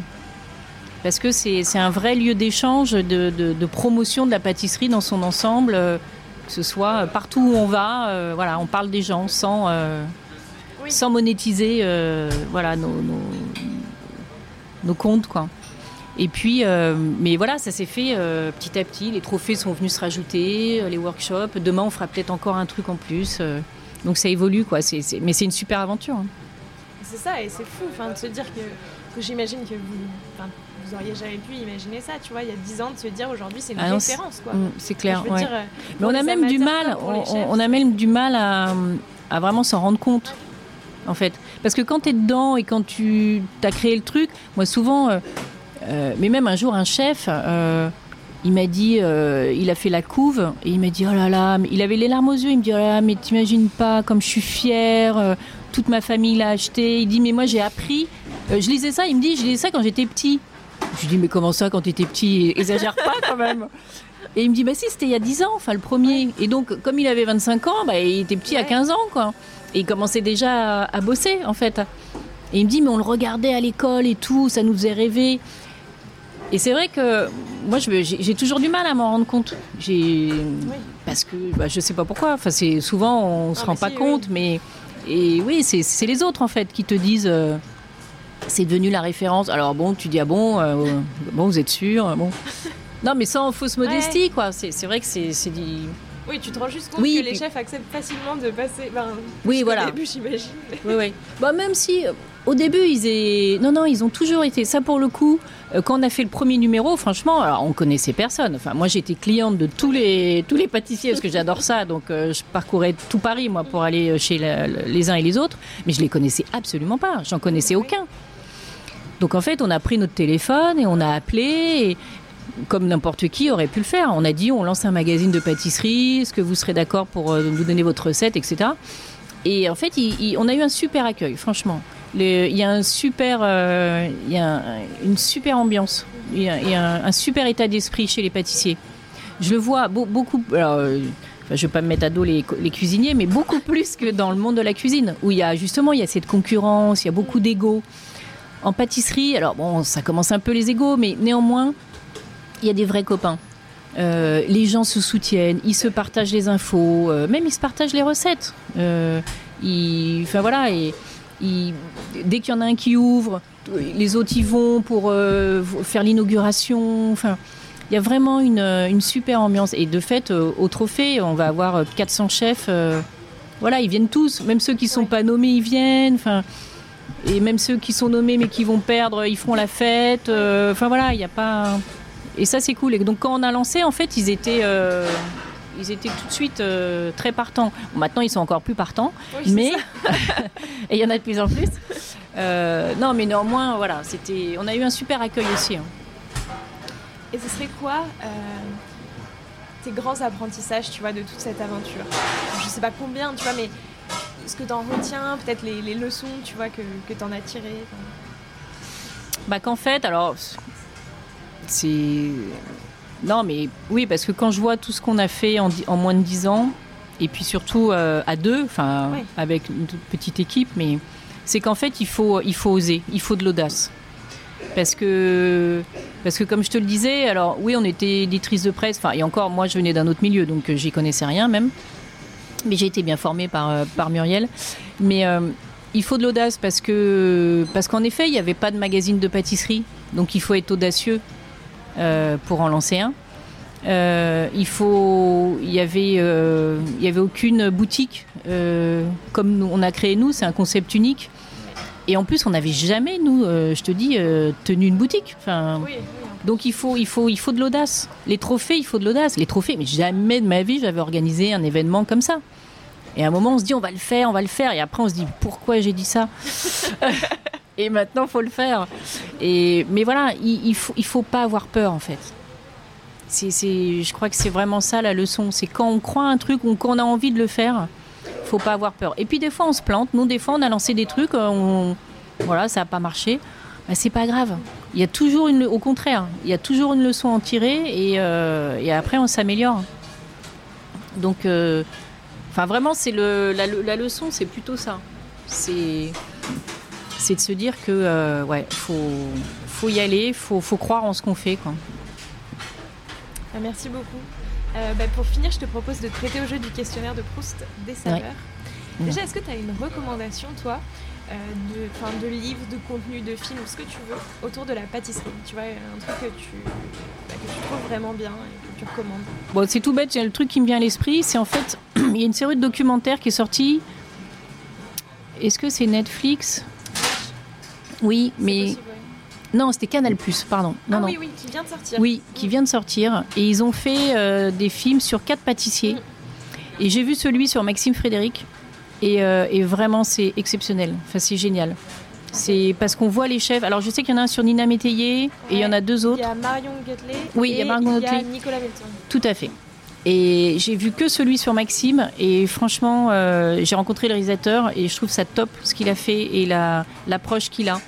parce que c'est un vrai lieu d'échange, de, promotion de la pâtisserie dans son ensemble, euh, que ce soit partout où on va, euh, voilà, on parle des gens sans, euh, sans monétiser voilà, nos, nos, comptes. Quoi. Et puis, mais voilà, ça s'est fait petit à petit. Les trophées sont venus se rajouter, les workshops. Demain, on fera peut-être encore un truc en plus. donc ça évolue, quoi. mais c'est une super aventure. Hein. C'est ça, et c'est fou de se dire que, que j'imagine que vous, vous auriez jamais pu imaginer ça, tu vois, il y a 10 ans de se dire aujourd'hui c'est une ah référence, quoi. C'est clair. Euh, Mais on a même du mal, on, a même du mal à, à vraiment s'en rendre compte, en fait, parce que quand tu es dedans et quand tu as créé le truc, moi souvent, euh, euh, mais même un jour un chef. il m'a dit, il a fait la couve et il m'a dit oh là là, il avait les larmes aux yeux. Il me dit oh là là, mais t'imagines pas comme je suis fière, toute ma famille l'a acheté. Il dit mais moi j'ai appris. je lisais ça, il me dit je lisais ça quand j'étais petit. Je lui dis, mais comment ça, quand tu étais petit Exagère pas quand même. Et il me dit, bah si, c'était il y a 10 ans, enfin le premier. Et donc, comme il avait 25 ans, bah, il était petit à 15 ans, quoi. Et il commençait déjà à, bosser, en fait. Et il me dit, mais on le regardait à l'école et tout, ça nous faisait rêver. Et c'est vrai que moi, j'ai toujours du mal à m'en rendre compte. J'ai Parce que bah, je sais pas pourquoi. Enfin, souvent, on ne se rend pas compte, mais. Et oui, c'est les autres, en fait, qui te disent. Euh, c'est devenu la référence. Alors bon, tu dis ah bon, euh, bon vous êtes sûr, bon. Non, mais sans fausse modestie, quoi. C'est vrai que c'est dit. Oui, tu te rends juste compte que les chefs acceptent facilement de passer. Ben, oui, voilà. Au début, j'imagine. Oui, oui. Bah, même si, euh, au début, ils aient. Non, non, ils ont toujours été. Ça, pour le coup, euh, quand on a fait le premier numéro, franchement, alors, on connaissait personne. Enfin, moi, j'étais cliente de tous les, tous les pâtissiers parce que j'adore ça. Donc, je parcourais tout Paris, moi, pour aller chez les uns et les autres. Mais je les connaissais absolument pas. J'en connaissais aucun. Donc en fait, on a pris notre téléphone et on a appelé. comme n'importe qui aurait pu le faire. On a dit on lance un magazine de pâtisserie, est-ce que vous serez d'accord pour euh, nous donner votre recette, etc. Et en fait, on a eu un super accueil, franchement. il y a un super, euh, il y a une super ambiance, il y a, un, super état d'esprit chez les pâtissiers. Je le vois beaucoup. Euh, je ne vais pas me mettre à dos les, cuisiniers, mais beaucoup <laughs> plus que dans le monde de la cuisine, où il y a justement il y a cette concurrence, il y a beaucoup d'ego. En pâtisserie, alors bon, ça commence un peu les égos, mais néanmoins, il y a des vrais copains. Euh, les gens se soutiennent, ils se partagent les infos, euh, même ils se partagent les recettes. Euh, enfin voilà, et, dès qu'il y en a un qui ouvre, les autres y vont pour faire l'inauguration. Enfin, il y a vraiment une, super ambiance. Et de fait, au trophée, on va avoir 400 chefs. voilà, ils viennent tous, même ceux qui ne sont pas nommés, ils viennent. Enfin, et même ceux qui sont nommés mais qui vont perdre, ils font la fête. Enfin voilà, il n'y a pas. Et ça, c'est cool. Et donc, quand on a lancé, en fait, ils étaient, euh, ils étaient tout de suite euh, très partants. maintenant, ils sont encore plus partants, mais <laughs> et il y en a de plus en plus. Euh, non, mais néanmoins, voilà, c'était, on a eu un super accueil aussi. Hein. Et ce serait quoi tes grands apprentissages, tu vois, de toute cette aventure? Je sais pas combien, tu vois, mais ce que tu en retiens, peut-être les, leçons, tu vois, que, que tu en as tirées. Bah qu'en fait, alors c'est. Non, mais oui, parce que quand je vois tout ce qu'on a fait en, moins de 10 ans, et puis surtout euh, à deux, enfin, avec une toute petite équipe, mais c'est qu'en fait, il faut, il faut oser, il faut de l'audace. Parce que, parce que, comme je te le disais, alors oui, on était éditrice de presse, enfin, et encore, moi, je venais d'un autre milieu, donc euh, j'y connaissais rien même. Mais j'ai été bien formée par, euh, par Muriel. Mais il faut de l'audace parce que, parce qu'en effet, il n'y avait pas de magazine de pâtisserie, donc il faut être audacieux. Euh, pour en lancer un. Euh, il faut, il y avait, euh, il y avait aucune boutique comme nous, on a créé nous. C'est un concept unique. Et en plus, on n'avait jamais, nous, je te dis, tenu une boutique. Enfin, Donc il faut, il faut, il faut de l'audace. Les trophées, il faut de l'audace. Les trophées, mais jamais de ma vie j'avais organisé un événement comme ça. Et à un moment, on se dit, on va le faire, on va le faire. Et après, on se dit, pourquoi j'ai dit ça <laughs> et maintenant faut le faire. Et mais voilà, il, il faut il faut pas avoir peur en fait. C'est, je crois que c'est vraiment ça la leçon. C'est quand on croit un truc ou qu'on a envie de le faire, faut pas avoir peur. Et puis des fois on se plante. Nous des fois on a lancé des trucs, on, voilà, ça a pas marché. Bah, c'est pas grave. Il y a toujours une, au contraire, il y a toujours une leçon à en tirer et, euh, et après on s'améliore. Donc, euh, enfin vraiment c'est le, la, la leçon, c'est plutôt ça. C'est c'est de se dire que euh, ouais, faut, faut y aller, faut, faut croire en ce qu'on fait. Quoi. Ah, merci beaucoup. Euh, bah, pour finir, je te propose de traiter au jeu du questionnaire de Proust des saveurs. Déjà, est-ce que tu as une recommandation, toi, de, de livres, de contenu, de films, ce que tu veux, autour de la pâtisserie Tu vois, un truc que tu, bah, que tu trouves vraiment bien et que tu recommandes Bon, c'est tout bête, le truc qui me vient à l'esprit, c'est en fait, <clears throat> il y a une série de documentaires qui est sortie. Est-ce que c'est Netflix? Oui, mais. Non, c'était Canal pardon. Non, ah oui, oui, qui vient de sortir. Oui, qui vient de sortir. Et ils ont fait euh, des films sur quatre pâtissiers. Mm. Et j'ai vu celui sur Maxime Frédéric. Euh, et, vraiment, c'est exceptionnel. Enfin, c'est génial. C'est parce qu'on voit les chefs. Alors, je sais qu'il y en a un sur Nina Métayer et il y en a deux autres. Il y a Marion Guetley. Oui, il y a Marion. Nicolas Milton. Tout à fait. Et j'ai vu que celui sur Maxime. Et franchement, euh, j'ai rencontré le réalisateur et je trouve ça top ce qu'il a fait et l'approche qu'il a.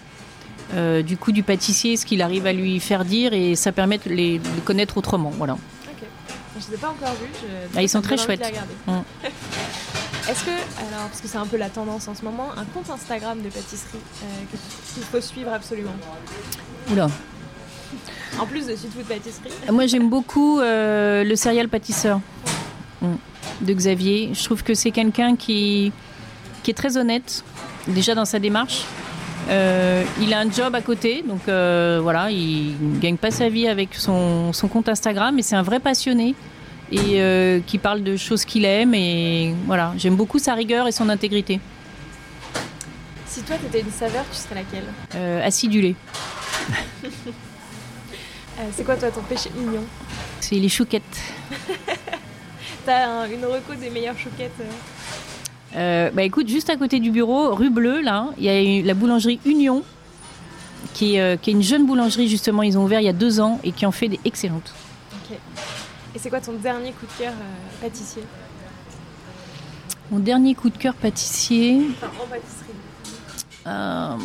Euh, du coup du pâtissier, ce qu'il arrive à lui faire dire et ça permet de les, connaître autrement. Voilà. Ok. Je ne les ai pas encore vus. Ah, ils sont très chouettes. <laughs> Est-ce que, alors, parce que c'est un peu la tendance en ce moment, un compte Instagram de pâtisserie euh, qu'il faut suivre absolument Oula. En plus de Food Pâtisserie. Moi, j'aime beaucoup euh, le céréal pâtisseur de Xavier. Je trouve que c'est quelqu'un qui, qui est très honnête, déjà dans sa démarche. Euh, il a un job à côté, donc voilà, il gagne pas sa vie avec son, compte Instagram, mais c'est un vrai passionné et euh, qui parle de choses qu'il aime et voilà, j'aime beaucoup sa rigueur et son intégrité. Si toi tu étais une saveur, tu serais laquelle Acidulé. <laughs> c'est quoi toi ton péché mignon C'est les chouquettes. <laughs> T'as une reco des meilleures chouquettes euh, bah écoute, juste à côté du bureau, rue Bleue, là, il y a la boulangerie Union qui est, qui est une jeune boulangerie justement. Ils ont ouvert il y a deux ans et qui en fait des excellentes. Et c'est quoi ton dernier coup de cœur pâtissier? Mon dernier coup de cœur pâtissier. Enfin, en pâtisserie. Euh,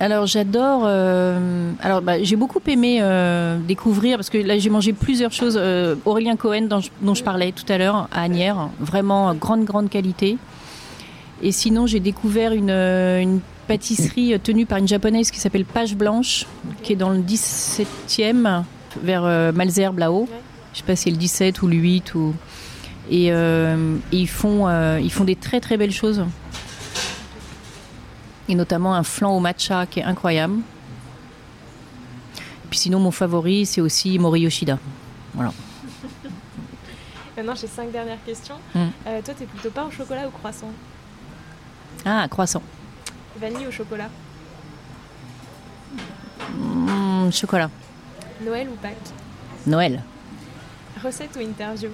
alors j'adore. euh, alors bah, j'ai beaucoup aimé euh, découvrir parce que là j'ai mangé plusieurs choses. Euh, Aurélien Cohen dont je, dont je parlais tout à l'heure à Agnières, vraiment euh, grande grande qualité. Et sinon j'ai découvert une, euh, une pâtisserie tenue par une japonaise qui s'appelle Page Blanche, qui est dans le 17e vers euh, Malzerbe là-haut. Ouais. Je sais pas si c'est le 17 ou le 8 ou et, euh, et ils font euh, ils font des très très belles choses et notamment un flan au matcha qui est incroyable. Puis sinon, mon favori, c'est aussi Mori Yoshida. Voilà. <laughs> Maintenant, j'ai cinq dernières questions. Mm. Euh, toi, t'es plutôt pain au chocolat ou croissant? Ah, croissant. Vanille au chocolat Mm, chocolat. Noël ou Pâques? Noël. Recette ou interview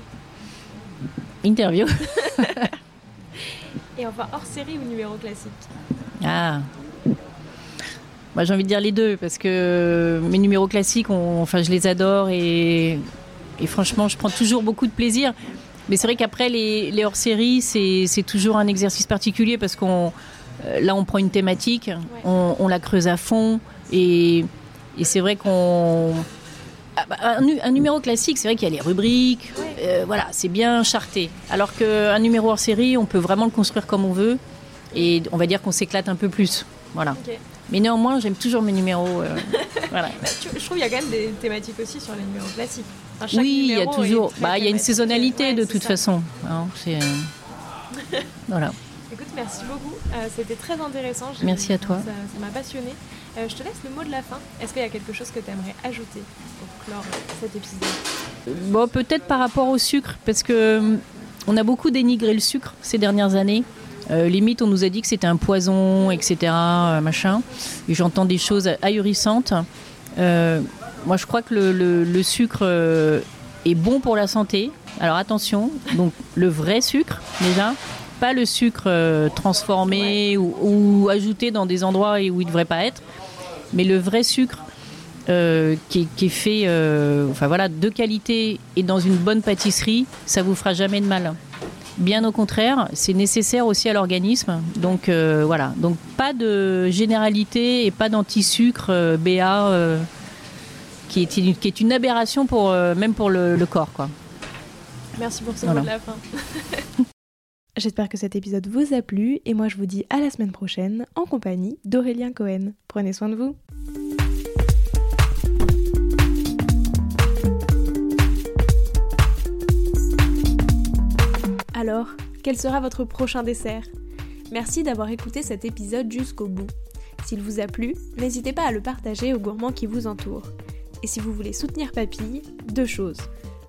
Interview. <laughs> <laughs> Et enfin, hors série ou numéro classique Ah. Moi, j'ai envie de dire les deux parce que mes numéros classiques, on- enfin, je les adore et, et franchement, je prends toujours beaucoup de plaisir. Mais c'est vrai qu'après, les, les hors-séries, c'est c'est toujours un exercice particulier parce qu'on euh, là, on prend une thématique, on, on la creuse à fond et, et c'est vrai qu'on bah, un, nu- un numéro classique, c'est vrai qu'il y a les rubriques, euh, voilà, c'est bien charté. Alors qu'un numéro hors série, on peut vraiment le construire comme on veut et on va dire qu'on s'éclate un peu plus. Voilà. Mais néanmoins, j'aime toujours mes numéros. euh, <laughs> voilà. Bah, je trouve qu'il y a quand même des thématiques aussi sur les numéros classiques. Enfin, Oui, il y a toujours. Bah, il y a une saisonnalité Ouais, de toute ça. façon. hein, euh, <laughs> voilà. Écoute, merci beaucoup. Euh, C'était très intéressant. Merci à toi. Ça m'a passionné. Euh, je te laisse le mot de la fin. Est-ce qu'il y a quelque chose que tu aimerais ajouter pour clore cet épisode? Bon, peut-être par rapport au sucre, parce que euh, on a beaucoup dénigré le sucre ces dernières années. Euh, limite, on nous a dit que c'était un poison, etc. euh, machin. Et j'entends des choses ahurissantes. Euh, moi, je crois que le, le- le sucre est bon pour la santé. Alors attention, donc le vrai sucre déjà, pas le sucre euh, transformé ou, ou ajouté dans des endroits où il ne devrait pas être, mais le vrai sucre euh, qui, est, qui est fait euh, enfin voilà, de qualité et dans une bonne pâtisserie, ça vous fera jamais de mal. Bien au contraire, c'est nécessaire aussi à l'organisme. Donc euh, voilà, donc pas de généralité et pas d'anti-sucre BA qui, est une, qui est une aberration pour, même pour le, le corps. Quoi. Merci pour ce Voilà. mot de la fin. <laughs> J'espère que cet épisode vous a plu et moi je vous dis à la semaine prochaine en compagnie d'Aurélien Cohen. Prenez soin de vous. Alors, quel sera votre prochain dessert? Merci d'avoir écouté cet épisode jusqu'au bout. S'il vous a plu, n'hésitez pas à le partager aux gourmands qui vous entourent. Et si vous voulez soutenir Papille, deux choses.